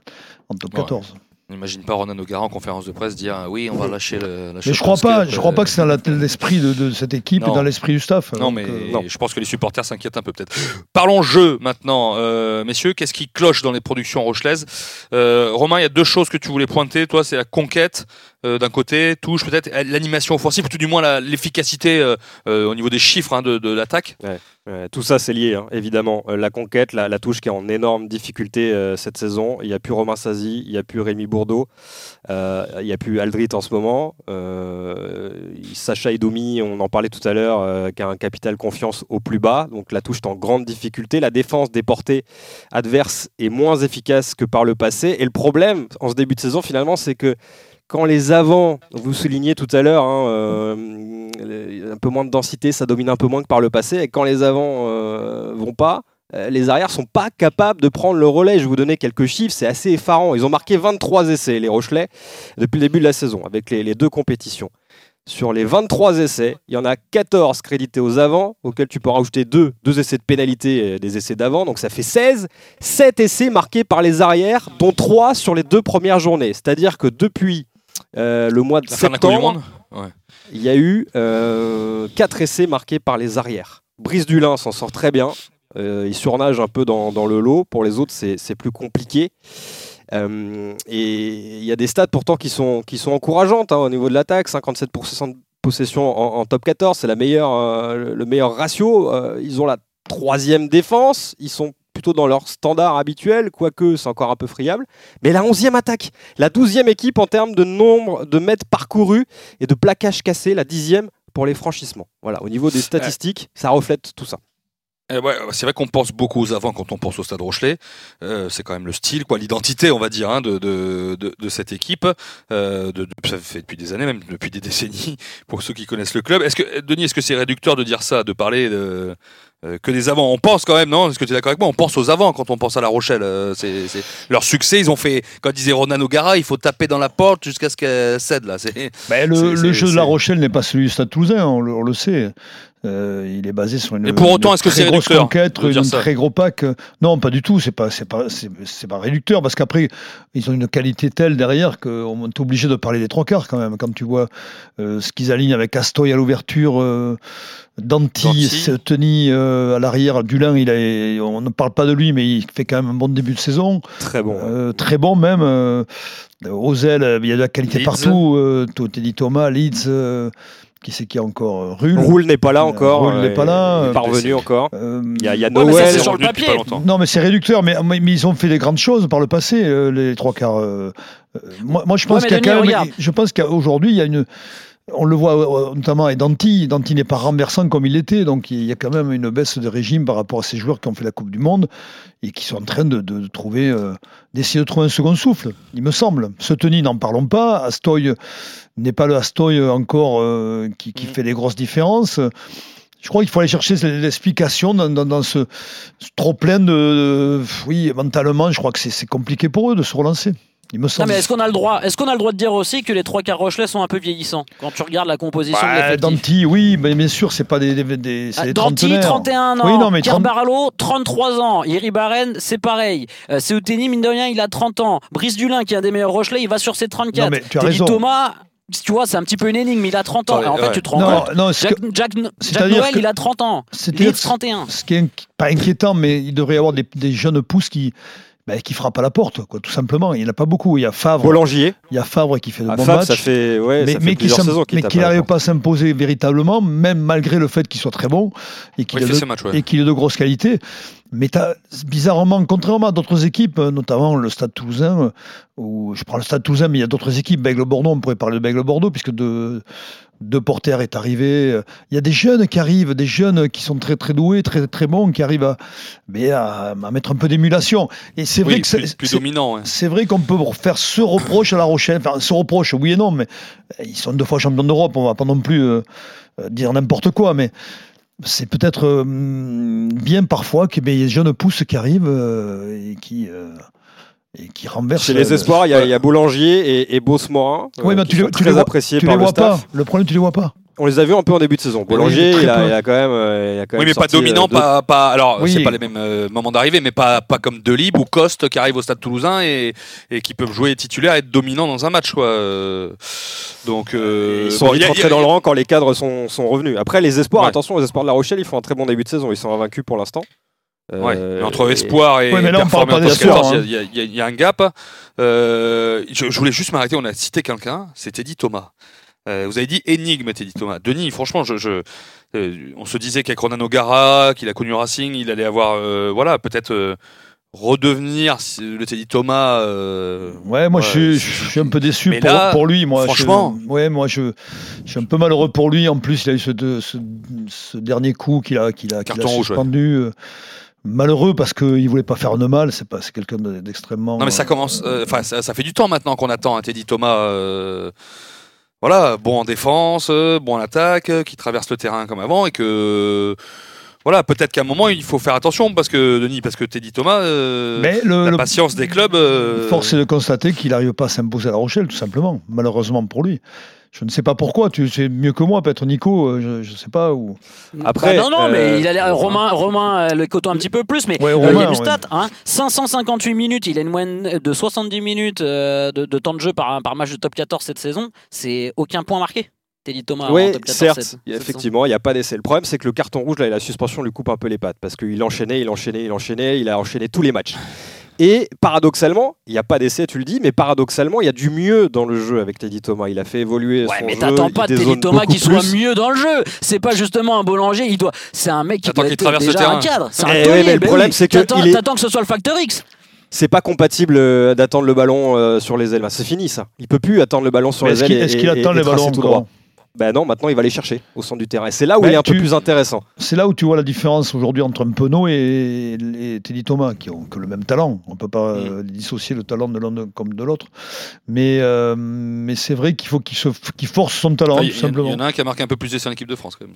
en top Ouais. 14. On n'imagine pas Ronan O'Gara en conférence de presse dire euh, oui, on va lâcher le. la Mais je crois pas, je crois pas que c'est dans l'esprit de, de cette équipe Non. et dans l'esprit du staff. Non, mais euh, je pense que les supporters s'inquiètent un peu peut-être. Parlons jeu maintenant, euh, messieurs. Qu'est-ce qui cloche dans les productions rochelaises? Euh, Romain, il y a deux choses que tu voulais pointer. Toi, c'est la conquête euh, d'un côté, touche peut-être l'animation offensive, ou tout du moins l'efficacité euh, euh, au niveau des chiffres hein, de, l'attaque. Tout ça, c'est lié, hein, évidemment. La conquête, la, la touche qui est en énorme difficulté cette saison. Il n'y a plus Romain Sazi, il n'y a plus Rémi Bourdeau, il n'y a plus Aldrit en ce moment. Sacha Edomi, on en parlait tout à l'heure, qui a un capital confiance au plus bas. Donc la touche est en grande difficulté. La défense des portées adverses est moins efficace que par le passé. Et le problème, en ce début de saison, finalement, c'est que quand les avants, vous soulignez tout à l'heure, hein, euh, un peu moins de densité, ça domine un peu moins que par le passé. Et quand les avants euh, vont pas, euh, les arrières sont pas capables de prendre le relais. Je vais vous donner quelques chiffres, c'est assez effarant. Ils ont marqué 23 essais, les Rochelais, depuis le début de la saison, avec les, deux compétitions. Sur les 23 essais, il y en a 14 crédités aux avants, auxquels tu peux rajouter deux, deux essais de pénalité et des essais d'avant, donc ça fait 16. 7 essais marqués par les arrières, dont 3 sur les deux premières journées. C'est-à-dire que depuis euh, le mois de La septembre, Ouais. il y a eu 4 essais marqués par les arrières. Brice Dulin s'en sort très bien. Euh, il surnage un peu dans, dans le lot. Pour les autres, c'est c'est plus compliqué. Euh, et il y a des stats pourtant qui sont, qui sont encourageantes hein, au niveau de l'attaque. 57% de possession en, en top 14, c'est la meilleure, euh, le meilleur ratio. Euh, ils ont la troisième défense. Ils sont plutôt dans leur standard habituel, quoique c'est encore un peu friable. Mais la 11e attaque, la 12e équipe en termes de nombre de mètres parcourus et de plaquages cassés, la 10e pour les franchissements. Voilà, au niveau des statistiques, ça reflète tout ça. Euh, ouais, c'est vrai qu'on pense beaucoup aux avants quand on pense au Stade Rochelet. Euh, c'est quand même le style, quoi, l'identité, on va dire, hein, de, de, de, de cette équipe. Euh, ça fait depuis des années, même depuis des décennies, [LAUGHS] pour ceux qui connaissent le club. Est-ce que Denis, est-ce que c'est réducteur de dire ça, de parler de, euh, que des avants? On pense quand même, non? Est-ce que tu es d'accord avec moi? On pense aux avants quand on pense à La Rochelle. Euh, c'est, c'est- Leur succès, ils ont fait, quand disait Ronan O'Gara, il faut taper dans la porte jusqu'à ce qu'elle cède là. C'est, Ben, le, le jeu de La Rochelle n'est pas celui du Stade Toulousain, on le, on le sait. Euh, il est basé sur une, Et pour autant, une est-ce que très c'est grosse conquête, ça très gros pack. Non, pas du tout. C'est pas, c'est pas, c'est, pas réducteur parce qu'après ils ont une qualité telle derrière qu'on est obligé de parler des trois quarts quand même. Quand tu vois euh, ce qu'ils alignent avec Astoy à l'ouverture, euh, Danti, euh, à l'arrière, Dulin, il a, on ne parle pas de lui, mais il fait quand même un bon début de saison. Très bon. Euh, très bon même. Euh, euh, il y a de la qualité Leeds. partout. Euh, dit Thomas, Leeds, euh, qui c'est qui a encore euh, Rull. Roule n'est pas là encore. Roule n'est euh, pas là, euh, pas revenu encore. Il y a, il y a Ouais, mais ça, Noël. c'est sur le papier. non, mais c'est réducteur, mais, mais mais ils ont fait des grandes choses par le passé, les trois quarts. moi, moi, je pense Ouais, qu'il y a mais quand Denis, même. regarde. Je pense qu'aujourd'hui, il y a une. On le voit euh, notamment avec Danti. Danti n'est pas renversant comme il l'était, donc il y a quand même une baisse de régime par rapport à ces joueurs qui ont fait la Coupe du Monde et qui sont en train de, de trouver, euh, d'essayer de trouver un second souffle, il me semble. Seteni, n'en parlons pas. Astoy n'est pas le Astoy encore euh, qui, qui Mm. fait des grosses différences. Je crois qu'il faut aller chercher l'explication dans, dans- dans ce, ce trop plein de, de- Oui, mentalement, je crois que c'est compliqué pour eux de se relancer. Il me Non, semble. mais est-ce qu'on a le droit Est-ce qu'on a le droit de dire aussi que les trois quarts Rochelais sont un peu vieillissants quand tu regardes la composition de Bah, l'effectif Danti, oui, mais bien sûr, c'est pas des, des, des- c'est Ah, des Danti, trentenaires. 31 ans. Oui, non, mais Pierre 30 Baralo, 33 ans. Iri Baren, c'est pareil. Euh, Seouteni, mine de rien, il a 30 ans. Brice Dulin, qui est un des meilleurs Rochelais, il va sur ses 34. Non, mais tu as Teddy raison. Thomas, tu vois, c'est un petit peu une énigme. Il a 30 ans. Et en fait, ouais. tu te rends Non, compte non, Jack, que- Jack- Jack Noël, que- il a 30 ans. que 31. Ce qui est inqui- pas inquiétant, mais il devrait y avoir des, des jeunes pousses qui, bah, qui frappent à la porte, quoi, tout simplement. Il n'y en a pas beaucoup. Il y a Favre, Boulanger. il y a Favre qui fait de Ah, bons matchs. ça fait, ouais, mais ça fait mais saisons mais qu'il n'arrive pas à s'imposer véritablement, même malgré le fait qu'il soit très bon et qu'il ait, ouais. et qu'il ait de grosses qualités. Mais bizarrement, contrairement à d'autres équipes, euh, notamment le Stade Toulousain, euh, où je prends le Stade Toulousain, mais il y a d'autres équipes, Bègle-Bordeaux, on pourrait parler de Bègle-Bordeaux, puisque de, de Porter est arrivé. Il y a des jeunes qui arrivent, des jeunes qui sont très très doués, très très bons, qui arrivent à, mais à, à mettre un peu d'émulation. Et c'est vrai Oui, que c'est- plus, dominant. c'est vrai qu'on peut faire ce reproche à La Rochelle, enfin ce reproche, oui et non, mais euh, ils sont deux fois champions d'Europe, on va pas non plus euh, euh, dire n'importe quoi, mais c'est peut-être euh, bien parfois qu'il y ait des jeunes pousses qui arrivent euh, et qui et qui renversent. Chez les euh, espoirs, il y, a- il y a Boulanger et, et euh, Oui, mais qui tu, sont les- tu très les vois, tu par les le vois pas. Le problème, tu les vois pas. On les a vus un peu en début de saison. Boulanger, très il, a, il a quand même. euh, il a quand Oui, même mais pas euh, dominant, pas, pas. Alors, Oui. c'est pas les mêmes euh, moments d'arrivée, mais pas, pas comme Delib ou Coste qui arrivent au stade toulousain et, et qui peuvent jouer titulaire et être dominants dans un match, quoi. Euh, Donc, euh, Ils sont bon, vite il rentrés dans le rang quand les cadres sont, sont revenus. Après, les espoirs, Ouais. attention, les espoirs de La Rochelle, ils font un très bon début de saison. Ils sont invaincus pour l'instant. Ouais, Euh, mais entre et- espoir et Ouais, mais là, on parle performer en pas top d'espoir, 14, hein. il y, a- y y un gap. Euh, je, je voulais juste m'arrêter, on a cité quelqu'un, c'est Teddy Thomas. Euh, vous avez dit énigme, Teddy Thomas. Denis, franchement, je, je- euh, on se disait qu'avec Ronan O'Gara, qu'il a connu Racing, il allait avoir, euh, voilà, peut-être euh, redevenir le Teddy Thomas. euh, Ouais, moi Ouais, je, suis, c'est- je suis un peu déçu pour, là, pour lui. Moi, franchement. je, ouais, moi je, je suis un peu malheureux pour lui. En plus, il a eu ce, de- ce, ce dernier coup qu'il a, qu'il a, qu'il a rouge, ouais. Malheureux parce qu'il voulait pas faire de mal. C'est pas, c'est quelqu'un de- d'extrêmement. Non mais ça euh, commence, euh, enfin ça, ça fait du temps maintenant qu'on attend un Teddy Thomas. euh, voilà, bon en défense, bon en attaque, qui traverse le terrain comme avant et que voilà, peut-être qu'à un moment il faut faire attention parce que Denis, parce que Teddy Thomas, euh, Mais le, la le- patience des clubs. euh, force est de constater qu'il n'arrive pas à s'imposer à La Rochelle, tout simplement. Malheureusement pour lui. Je ne sais pas pourquoi. Tu sais mieux que moi, peut-être Nico. euh, Je ne sais pas où. Après, Bah non, non, mais euh, il a l'air. Romain, Romain euh, le coton un petit peu plus, mais Ouais, euh, il y a Romain, une ouais. stat hein, 558 minutes, il a une moyenne de 70 minutes euh, de, de temps de jeu par, par match de top 14 cette saison. C'est aucun point marqué. Teddy Thomas Oui, top 14 certes, il effectivement, il n'y a pas d'essai. Le problème, c'est que le carton rouge, là, et la suspension lui coupe un peu les pattes parce qu'il enchaînait, il enchaînait, il enchaînait, il a enchaîné tous les matchs. Et paradoxalement, il n'y a pas d'essai, tu le dis, mais paradoxalement, il y a du mieux dans le jeu avec Teddy Thomas. Il a fait évoluer Ouais, son mais jeu. t'attends il pas de Teddy Thomas qui soit mieux dans le jeu. C'est pas justement un boulanger. Il doit. C'est un mec qui T'attends doit qu'il être traverse le déjà terrain. un cadre. C'est un Eh ouais, mais le ben problème, c'est que T'attends est- t'attends que ce soit le facteur X. C'est pas compatible euh, d'attendre le ballon euh, sur les ailes. Bah, C'est fini ça. Il peut plus attendre le ballon sur Mais les ailes. est-ce qu'il attend et les tracer ballons tout encore droit. Ben non, maintenant il va les chercher au centre du terrain. C'est là où Ben, il est un peu plus intéressant. C'est là où tu vois la différence aujourd'hui entre un Penaud et, et Teddy Thomas, qui ont que le même talent. On ne peut pas Mm. euh, dissocier le talent de l'un comme de l'autre. Mais, euh, mais c'est vrai qu'il faut qu'il force son talent, Ah, il tout y, il simplement. y en a un qui a marqué un peu plus d'essais en équipe de France quand même.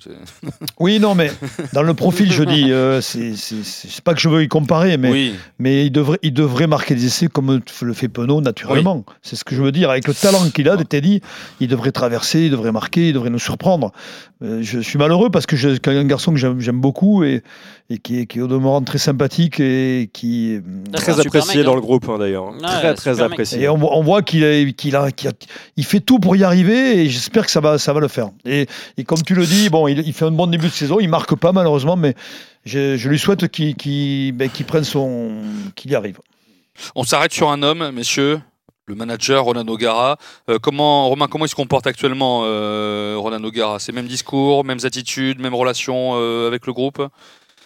Oui, non, mais dans le profil, je dis, euh, c'est pas que je veux y comparer, mais, Oui, mais il, devrait, il devrait marquer des essais comme le fait Penaud naturellement. C'est ce que je veux dire. Avec le talent qu'il a, de Teddy, il devrait traverser, il devrait marquer, il devrait nous surprendre. Euh, je suis malheureux parce que c'est un garçon que j'aime beaucoup et, et qui, est, qui est au demeurant très sympathique et qui. Très apprécié mec, dans hein. le groupe hein, d'ailleurs. Très très super mec. apprécié. Et on, voit- on voit qu'il a- qu'il a, il fait tout pour y arriver et j'espère que ça va, ça va le faire. Et, et comme tu le dis, bon, il, il fait un bon début de saison, il marque pas malheureusement, mais je, je lui souhaite qu'il qu'il- ben, qu'il prenne son, qu'il y arrive. on s'arrête sur un homme, messieurs. Le manager Ronan O'Gara. Euh, comment, Romain, comment il se comporte actuellement, euh, Ronan O'Gara? C'est mêmes discours, mêmes attitudes, mêmes relations euh, avec le groupe?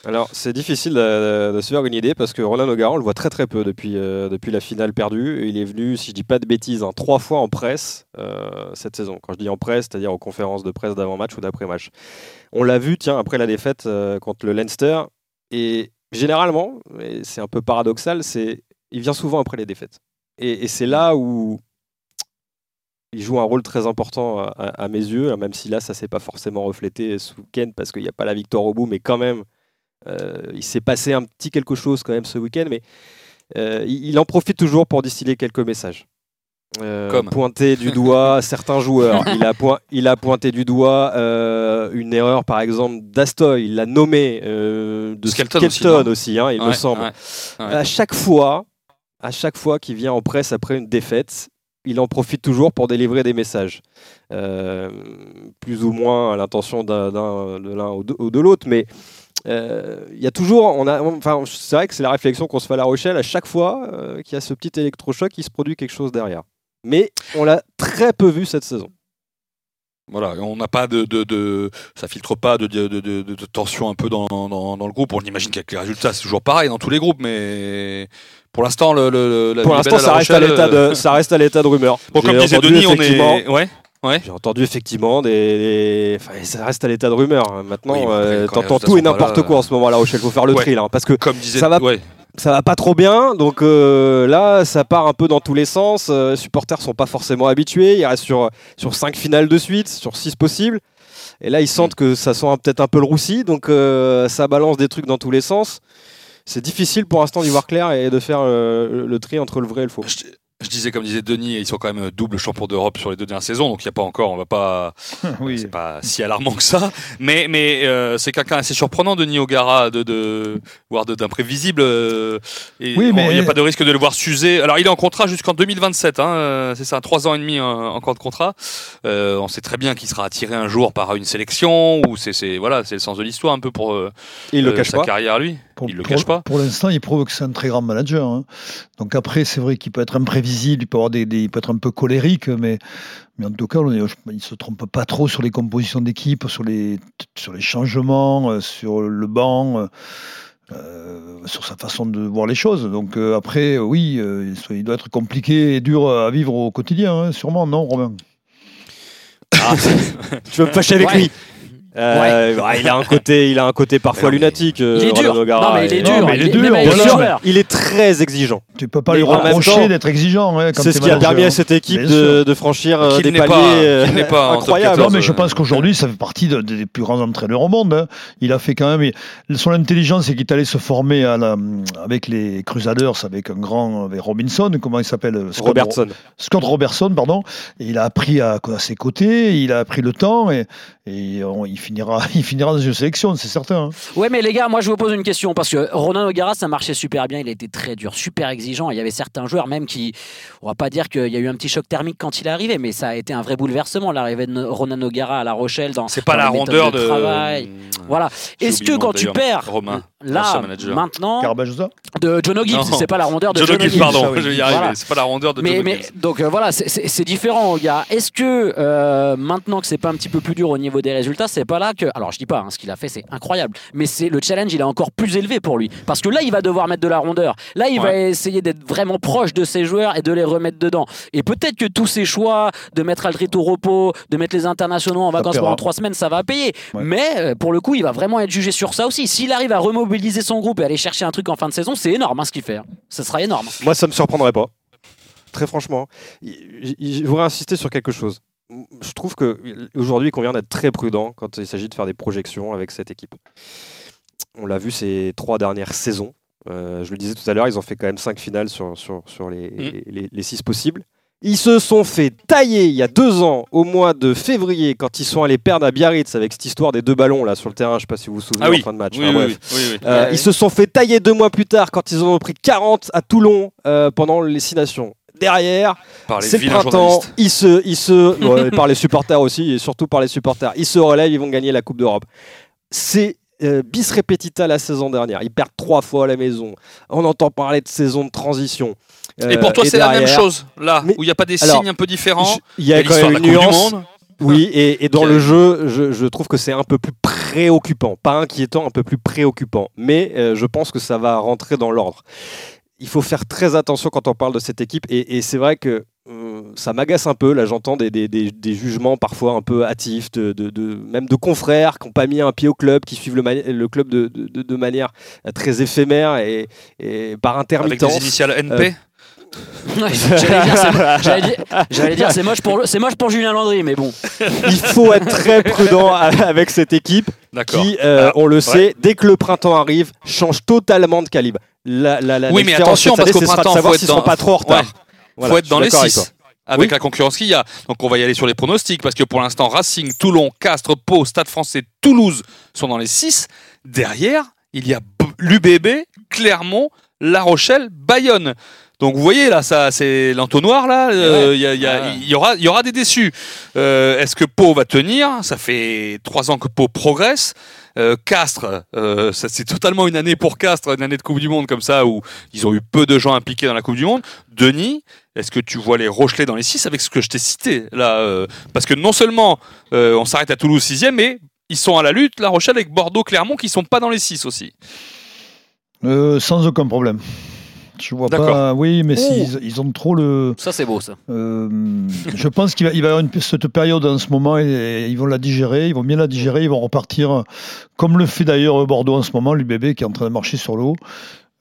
Alors, c'est difficile de, se faire une idée parce que Roland O'Gara, on le voit très très peu depuis, euh, depuis la finale perdue. Il est venu, si je dis pas de bêtises, hein, trois fois en presse cette saison. Quand je dis en presse, c'est-à-dire aux conférences de presse d'avant-match ou d'après-match. On l'a vu, tiens, après la défaite contre le Leinster. Et généralement, c'est un peu paradoxal, c'est il vient souvent après les défaites. Et, et c'est là où il joue un rôle très important à, mes yeux, hein, même si là, ça s'est pas forcément reflété ce week-end parce qu'il n'y a pas la victoire au bout, mais quand même, euh, il s'est passé un petit quelque chose quand même ce week-end, mais euh, il, il en profite toujours pour distiller quelques messages. Euh, Comme pointer du doigt [LAUGHS] certains joueurs. Il a, point- il a pointé du doigt euh, une erreur, par exemple, d'Astoy. Il l'a nommé euh, de Skelton Skelton, aussi, hein, il me semble. ouais, ouais. À chaque fois, à chaque fois qu'il vient en presse après une défaite, il en profite toujours pour délivrer des messages, Euh, plus ou moins à l'intention de l'un ou de, l'autre, mais euh, il y a toujours, enfin, c'est vrai que c'est la réflexion qu'on se fait à La Rochelle à chaque fois euh, qu'il y a ce petit électrochoc, il se produit quelque chose derrière. Mais on l'a très peu vu cette saison. Voilà, on n'a pas de, de, de- ça filtre pas de, de, de, de- de tension un peu dans, dans, dans le groupe. On imagine qu'avec les résultats, c'est toujours pareil dans tous les groupes, mais pour l'instant, le, le- la Pour l'instant, ça reste, à Rochelle, l'état de, ça reste à l'état de rumeur. Bon, comme J'ai disait entendu Denis, on effectivement- est. Ouais, ouais. J'ai entendu effectivement des. des- Enfin, ça reste à l'état de rumeur. Maintenant, Oui, euh, t'entends tout et n'importe là, quoi en ce moment à La Rochelle. Faut faire le Ouais. tri là, hein, parce que Comme disait. Ça va- ouais. Ça va pas trop bien. Donc euh, là, ça part un peu dans tous les sens. Euh, les supporters sont pas forcément habitués. Ils restent sur sur cinq finales de suite, sur six possibles. Et là, ils sentent que ça sent peut-être un peu le roussi. Donc euh, ça balance des trucs dans tous les sens. C'est difficile pour l'instant d'y voir clair et de faire euh, le, le tri entre le vrai et le faux. Je, Je disais, comme disait Denis, ils sont quand même double champion d'Europe sur les deux dernières saisons, donc il n'y a pas encore, on va pas, [LAUGHS] Oui. c'est pas si alarmant que ça. Mais, mais euh, c'est quelqu'un assez surprenant, Denis O'Gara, de, de, voire d'imprévisible. euh, et Oui, mais- il n'y a pas de risque de le voir s'user. Alors, il est en contrat jusqu'en 2027, hein, euh, c'est ça, trois ans et demi euh, encore de contrat. Euh, on sait très bien qu'il sera attiré un jour par une sélection, ou c'est, c'est voilà, c'est le sens de l'histoire un peu pour euh, Et il le euh, cache sa pas. carrière, lui. Pour, il le pour- cache pas. Pour l'instant, il prouve que c'est un très grand manager. hein. Donc après, c'est vrai qu'il peut être imprévisible, il peut, avoir des, des- il peut être un peu colérique, mais, mais en tout cas, on est- il ne se trompe pas trop sur les compositions d'équipe, sur les, sur les changements, euh, sur le banc. euh, euh, sur sa façon de voir les choses. Donc euh, après, oui, euh, il doit être compliqué et dur à vivre au quotidien, hein, sûrement, non, Romain [LAUGHS] Tu veux me fâcher avec Ouais. lui? Euh, ouais, il a un côté, il a un côté parfois lunatique. euh, Il est dur. Non, mais il est dur. Non, mais il est dur, même avec bien les sûr. joueurs. Il est très exigeant. Tu peux pas Mais lui reprocher d'être exigeant. hein, C'est ce qui a permis à cette équipe de, de franchir euh, des n'est paliers pas- euh, pas top incroyables. 14. Non, mais je pense qu'aujourd'hui, ça fait partie de- des plus grands entraîneurs au monde. hein. Il a fait quand même. Son intelligence, c'est qu'il est allé se former à la- avec les Crusaders, avec un grand. Avec Robinson, comment il s'appelle Scott Robertson. Scott Robertson, pardon. Et il a appris à, à ses côtés, il a pris le temps et, et on- il, finira, [LAUGHS] il finira dans une sélection, c'est certain. hein. Ouais, mais les gars, moi je vous pose une question parce que Ronan O'Gara, ça marchait super bien. Il était très dur, super exigeant. Il y avait certains joueurs même qui, on va pas dire qu'il y a eu un petit choc thermique quand il est arrivé, mais ça a été un vrai bouleversement l'arrivée de Ronan O'Gara à La Rochelle dans. C'est pas dans la rondeur de. travail. Voilà. J'ai Est-ce que quand tu perds Romain, là maintenant de John O'Gibbs, c'est pas la rondeur de John John O'Gibbs, pardon, [LAUGHS] je vais y arriver. Voilà. C'est pas la rondeur de Mais, John mais donc euh, voilà, c'est différent, gars. Est-ce que euh, maintenant que c'est pas un petit peu plus dur au niveau des résultats, c'est pas là que. Alors je dis pas, hein, ce qu'il a fait c'est incroyable, mais c'est le challenge, il est encore plus élevé pour lui. Parce que là, il va devoir mettre de la rondeur. Là, il va essayer d'être vraiment proche de ses joueurs et de les remettre dedans. Et peut-être que tous ces choix de mettre Aldrit au repos, de mettre les internationaux en vacances pendant trois semaines, ça va payer. Ouais. Mais euh, pour le coup, il va vraiment être jugé sur ça aussi. S'il arrive à remobiliser son groupe et aller chercher un truc en fin de saison, c'est énorme hein, ce qu'il fait. hein. Ce sera énorme. Moi, ça me surprendrait pas. Très franchement, je voudrais insister sur quelque chose. Je trouve que aujourd'hui, il convient d'être très prudent quand il s'agit de faire des projections avec cette équipe. On l'a vu ces trois dernières saisons. Euh, je le disais tout à l'heure, ils ont fait quand même cinq finales sur, sur, sur les, Mm. les, les six possibles. Ils se sont fait tailler il y a deux ans, au mois de février, quand ils sont allés perdre à Biarritz avec cette histoire des deux ballons là sur le terrain. Je sais pas si vous vous souvenez Ah oui. en fin de match. Oui, Enfin, oui, bref. oui, oui, oui. Euh, Ouais, ils se sont fait tailler deux mois plus tard quand ils ont pris 40 à Toulon euh, pendant les six nations. Derrière, c'est le printemps, ils se, ils se, [LAUGHS] ouais, par les supporters aussi et surtout par les supporters, ils se relèvent, ils vont gagner la Coupe d'Europe. C'est euh, bis repetita la saison dernière. Ils perdent trois fois à la maison. On entend parler de saison de transition. Et pour Euh, toi, c'est la même chose, là, Mais- où il n'y a pas des alors, signes un peu différents. Il y a quand même une du nuance. Monde. Oui, et, et dans le jeu, je, je trouve que c'est un peu plus préoccupant. Pas inquiétant, un peu plus préoccupant. Mais euh, je pense que ça va rentrer dans l'ordre. Il faut faire très attention quand on parle de cette équipe. Et, et c'est vrai que euh, ça m'agace un peu. Là, j'entends des, des- des- des jugements parfois un peu hâtifs, de, de- de- même de confrères qui n'ont pas mis un pied au club, qui suivent le, mani- le club de, de- de manière euh, très éphémère et, et par Avec des intermittence. initiales NP. Euh, [LAUGHS] Ouais, J'allais dire, c'est mo- j'allais dire- j'allais dire, c'est moche pour c'est moche pour Julien Landry, mais bon. [LAUGHS] Il faut être très prudent [LAUGHS] avec cette équipe. D'accord. qui, euh, Alors, on le sait, dès que le printemps arrive, change totalement de calibre. La, la, la, Oui, mais attention, parce qu'au printemps, savoir faut être dans- pas trop en retard. Ouais. Voilà, faut être dans les d'accord avec 6 toi. avec Oui. la concurrence qu'il y a. Donc on va y aller sur les pronostics parce que pour l'instant Racing, Toulon, Castres, Pau, Stade Français, Toulouse sont dans les 6. Derrière, il y a l'UBB, Clermont, La Rochelle, Bayonne. Donc vous voyez là, ça c'est l'entonnoir là. euh, Il y, aura, il y aura des déçus. Euh, Est-ce que Pau va tenir? Ça fait trois ans que Pau progresse. Euh, Castres, euh, c'est totalement une année pour Castres, une année de Coupe du Monde comme ça où ils ont eu peu de gens impliqués dans la Coupe du Monde. Denis, est-ce que tu vois les Rochelais dans les 6 avec ce que je t'ai cité là euh, Parce que non seulement on s'arrête à Toulouse 6 mais ils sont à la lutte, La Rochelle avec Bordeaux, Clermont qui sont pas dans les 6 aussi. Sans aucun problème. Je vois pas. Oui, mais s'ils ils ont trop le. Ça, c'est beau, ça. Euh, je pense qu'il va, il va y avoir une, cette période en ce moment et, et ils vont la digérer, ils vont bien la digérer, ils vont repartir comme le fait d'ailleurs Bordeaux en ce moment, l'UBB qui est en train de marcher sur l'eau.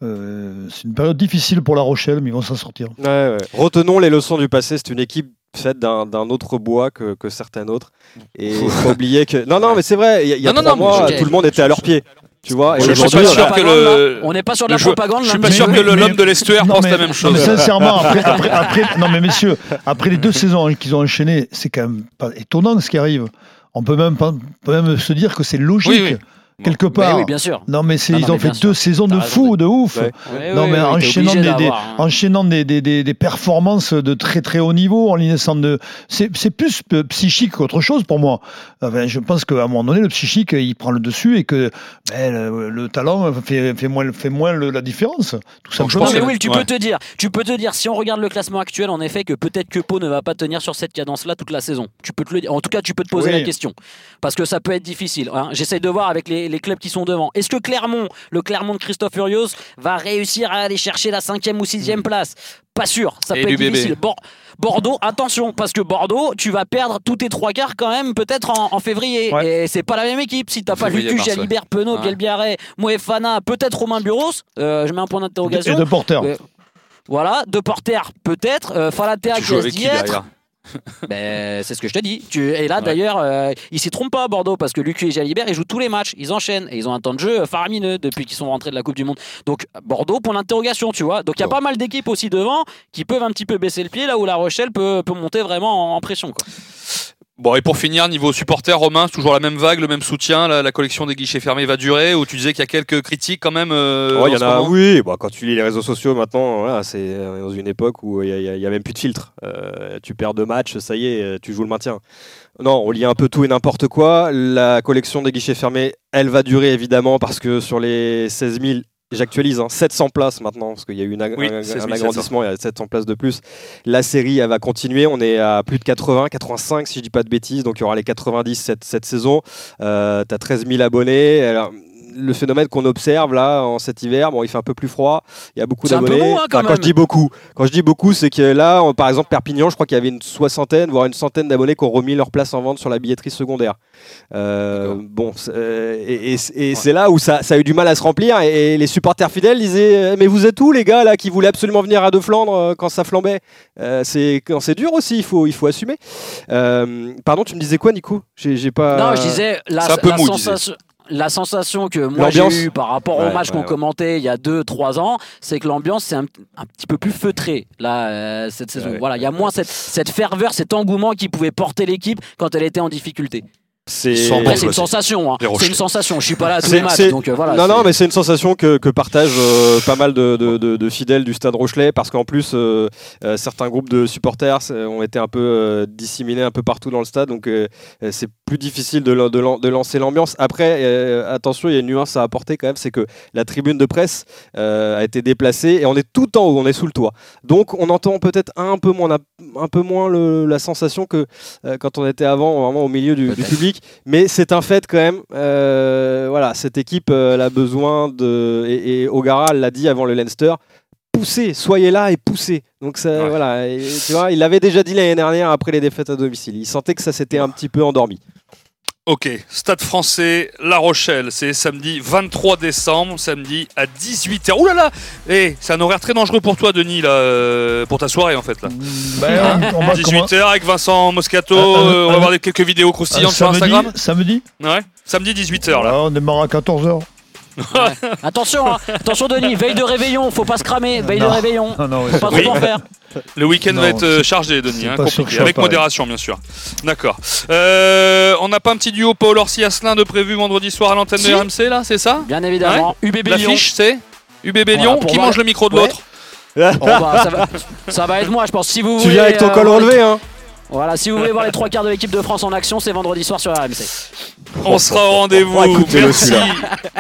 Euh, c'est une période difficile pour La Rochelle, mais ils vont s'en sortir. Ouais, ouais. Retenons les leçons du passé. C'est une équipe faite d'un d'un autre bois que, que certains autres. Et [LAUGHS] faut pas oublier que. Non, non, mais c'est vrai. Il y a, y a Non, trois non, mois, tout le monde était à leurs pieds. Tu vois, et Je suis aujourd'hui, pas sûr que le. On n'est pas sur de la joueur- propagande. Je suis pas mais- sûr que l'homme de l'estuaire Non, pense mais- la même non, chose. mais sincèrement, après, [LAUGHS] après, après- non mais messieurs, après les deux saisons qu'ils ont enchaînées, c'est quand même pas étonnant ce qui arrive. On peut même, pas- peut même se dire que c'est logique. Oui, oui. Quelque Mais part. oui, bien sûr. Non, mais Non, ils ont mais fait deux sûr. saisons de fou, de ouf. Ouais. Ouais, non, ouais, mais t'es enchaînant, des, enchaînant des, des- des- des performances de très très haut niveau, en laissant de. C'est c'est plus psychique qu'autre chose pour moi. Enfin, je pense qu'à un moment donné, le psychique, il prend le dessus et que ben, le, le talent fait, fait moins, fait moins le- la différence. Tout simplement. Non mais Will, tu ouais. peux te dire, tu peux te dire, si on regarde le classement actuel, en effet, que peut-être que Pau ne va pas tenir sur cette cadence-là toute la saison. Tu peux te le dire. En tout cas, tu peux te poser Oui. la question, parce que ça peut être difficile. hein. J'essaye de voir avec les, les clubs qui sont devant. Est-ce que Clermont, le Clermont de Christophe Furios, va réussir à aller chercher la cinquième ou sixième place? Pas sûr. Ça Et peut être difficile. Bor- Bordeaux, attention, parce que Bordeaux, tu vas perdre tous tes trois quarts quand même, peut-être en, en février. Ouais. Et c'est pas la même équipe. Si t'as pas Lucu. Jalibert, Penaud, Ouais. Moefana, peut-être Romain Buros, euh, je mets un point d'interrogation. Et de porteur. Ouais. Voilà, de porteurs peut-être, euh, Falatea qui [LAUGHS] Ben, c'est ce que je te dis. Tu... Et là, Ouais. d'ailleurs, euh, ils s'y trompent pas à Bordeaux parce que Lucu et Jalibert, ils jouent tous les matchs, ils enchaînent et ils ont un temps de jeu faramineux depuis qu'ils sont rentrés de la Coupe du Monde. Donc, Bordeaux, pour l'interrogation, tu vois. Donc, il y a pas mal d'équipes aussi devant qui peuvent un petit peu baisser le pied là où La Rochelle peut, peut monter vraiment en, en pression. Quoi. Bon, et pour finir, niveau supporter, Romain, c'est toujours la même vague, le même soutien. La, la collection des guichets fermés va durer Ou tu disais qu'il y a quelques critiques quand même euh, Ouais, y en a, oui. Bah, quand tu lis les réseaux sociaux maintenant, voilà, c'est euh, dans une époque où il n'y a, même plus de filtre. Euh, tu perds deux matchs, ça y est, euh, tu joues le maintien. Non, on lit un peu tout et n'importe quoi. La collection des guichets fermés, elle va durer évidemment parce que sur les 16 000, j'actualise, hein, 700 places maintenant, parce qu'il y a eu une ag- Oui, un, 16 un 700. agrandissement, il y a 700 places de plus. La série, elle va continuer. On est à plus de 80, 85 si je dis pas de bêtises. Donc il y aura les 90 cette, cette saison. Euh, tu as 13 000 abonnés. Alors, le phénomène qu'on observe là en cet hiver, bon, il fait un peu plus froid, il y a beaucoup d'abonnés. hein, quand Enfin, je dis beaucoup, quand je dis beaucoup, c'est que là, on- par exemple, Perpignan, je crois qu'il y avait une soixantaine, voire une centaine d'abonnés qui ont remis leur place en vente sur la billetterie secondaire. Euh, bon, euh, et, et- et c'est là où ça, ça a eu du mal à se remplir. Et, les supporters fidèles disaient euh, Mais vous êtes où, les gars, là, qui voulaient absolument venir à De Flandre quand ça flambait? Euh, C'est quand c'est dur aussi, il faut, il faut assumer. Pardon, tu me disais quoi, Nico? J'ai pas. Non, je disais la, c'est un peu la mou, sensation. La sensation que moi j'ai eue par rapport au Ouais, match ouais, qu'on ouais. commentait il y a 2-3 ans, c'est que l'ambiance c'est un, un petit peu plus feutrée là euh, cette saison. Voilà, il y a moins cette, cette ferveur, cet engouement qui pouvait porter l'équipe quand elle était en difficulté. C'est une sensation, hein. c'est une sensation. Je suis pas là à tous les matchs, donc euh, voilà. non, non, mais c'est une sensation que, que partagent euh, pas mal de, de- de- de fidèles du Stade Rochelet parce qu'en plus, euh, euh, certains groupes de supporters ont été un peu euh, disséminés un peu partout dans le stade, donc c'est plus difficile de, lan- de lan- de lancer l'ambiance. Après, euh, attention, il y a une nuance à apporter quand même, c'est que la tribune de presse euh, a été déplacée et on est tout en haut, on est sous le toit. Donc on entend peut-être un peu moins, un peu moins le- la sensation que euh, quand on était avant, vraiment au milieu du, du Peut-être. Mais c'est un fait quand même. euh, voilà, cette équipe euh, elle a besoin de. Et, et O'Gara l'a dit avant le Leinster. Poussez, soyez là et poussez. Donc ça, Ouais. voilà, et, tu vois, il l'avait déjà dit l'année dernière après les défaites à domicile. Il sentait que ça s'était un petit peu endormi. Ok, Stade français, La Rochelle, c'est samedi 23 décembre, samedi à 18h. Ouh là là Eh, c'est un horaire très dangereux pour toi, Denis, là, euh, pour ta soirée en fait. Là. Ben, on, on va comment- 18h avec Vincent Moscato, Un- un- euh, on va voir des, quelques vidéos croustillantes sur samedi, Instagram. Samedi Ouais, samedi 18h là. Ah, On démarre à 14h. Attention, hein. attention Denis, veille de réveillon, faut pas se cramer, veille de réveillon. Non, non, Faut pas Oui. trop en faire. Le week-end va être euh, chargé, Denis, hein, compliqué, avec modération bien sûr. D'accord. Euh, on n'a pas un petit duo Paul Orsi Asselin de prévu vendredi soir à l'antenne Si. de RMC là, c'est ça Bien évidemment, UBB Lyon. L'affiche c'est UBB Lyon qui mange le micro de Ouais. l'autre. Oh, bah, ça, va, ça va être moi, je pense. Si vous Tu voulez, viens avec ton euh, col relevé, hein Voilà, si vous voulez voir les trois quarts de l'équipe de France en action, c'est vendredi soir sur RMC. On sera au rendez-vous. Merci.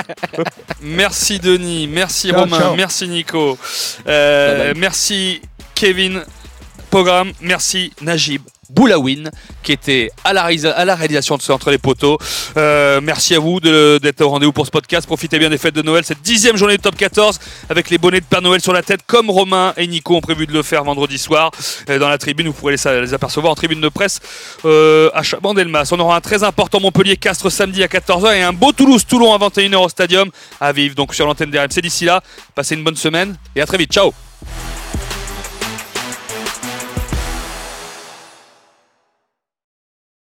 [LAUGHS] merci Denis, merci Ciao, Romain, ciao. merci Nico, Euh, Bye bye. merci Kevin Programme, merci Najib. Boulawin qui était à la, réalisation de ce Entre les poteaux. Euh, merci à vous d'être au rendez-vous pour ce podcast. Profitez bien des fêtes de Noël, cette dixième journée de top 14 avec les bonnets de Père Noël sur la tête comme Romain et Nico ont prévu de le faire vendredi soir dans la tribune. Vous pourrez les, apercevoir en tribune de presse euh, à Chabandelmas. On aura un très important Montpellier-Castres samedi à 14h et un beau Toulouse-Toulon à 21h au stadium à vivre donc sur l'antenne des RMC. D'ici là, passez une bonne semaine et à très vite. Ciao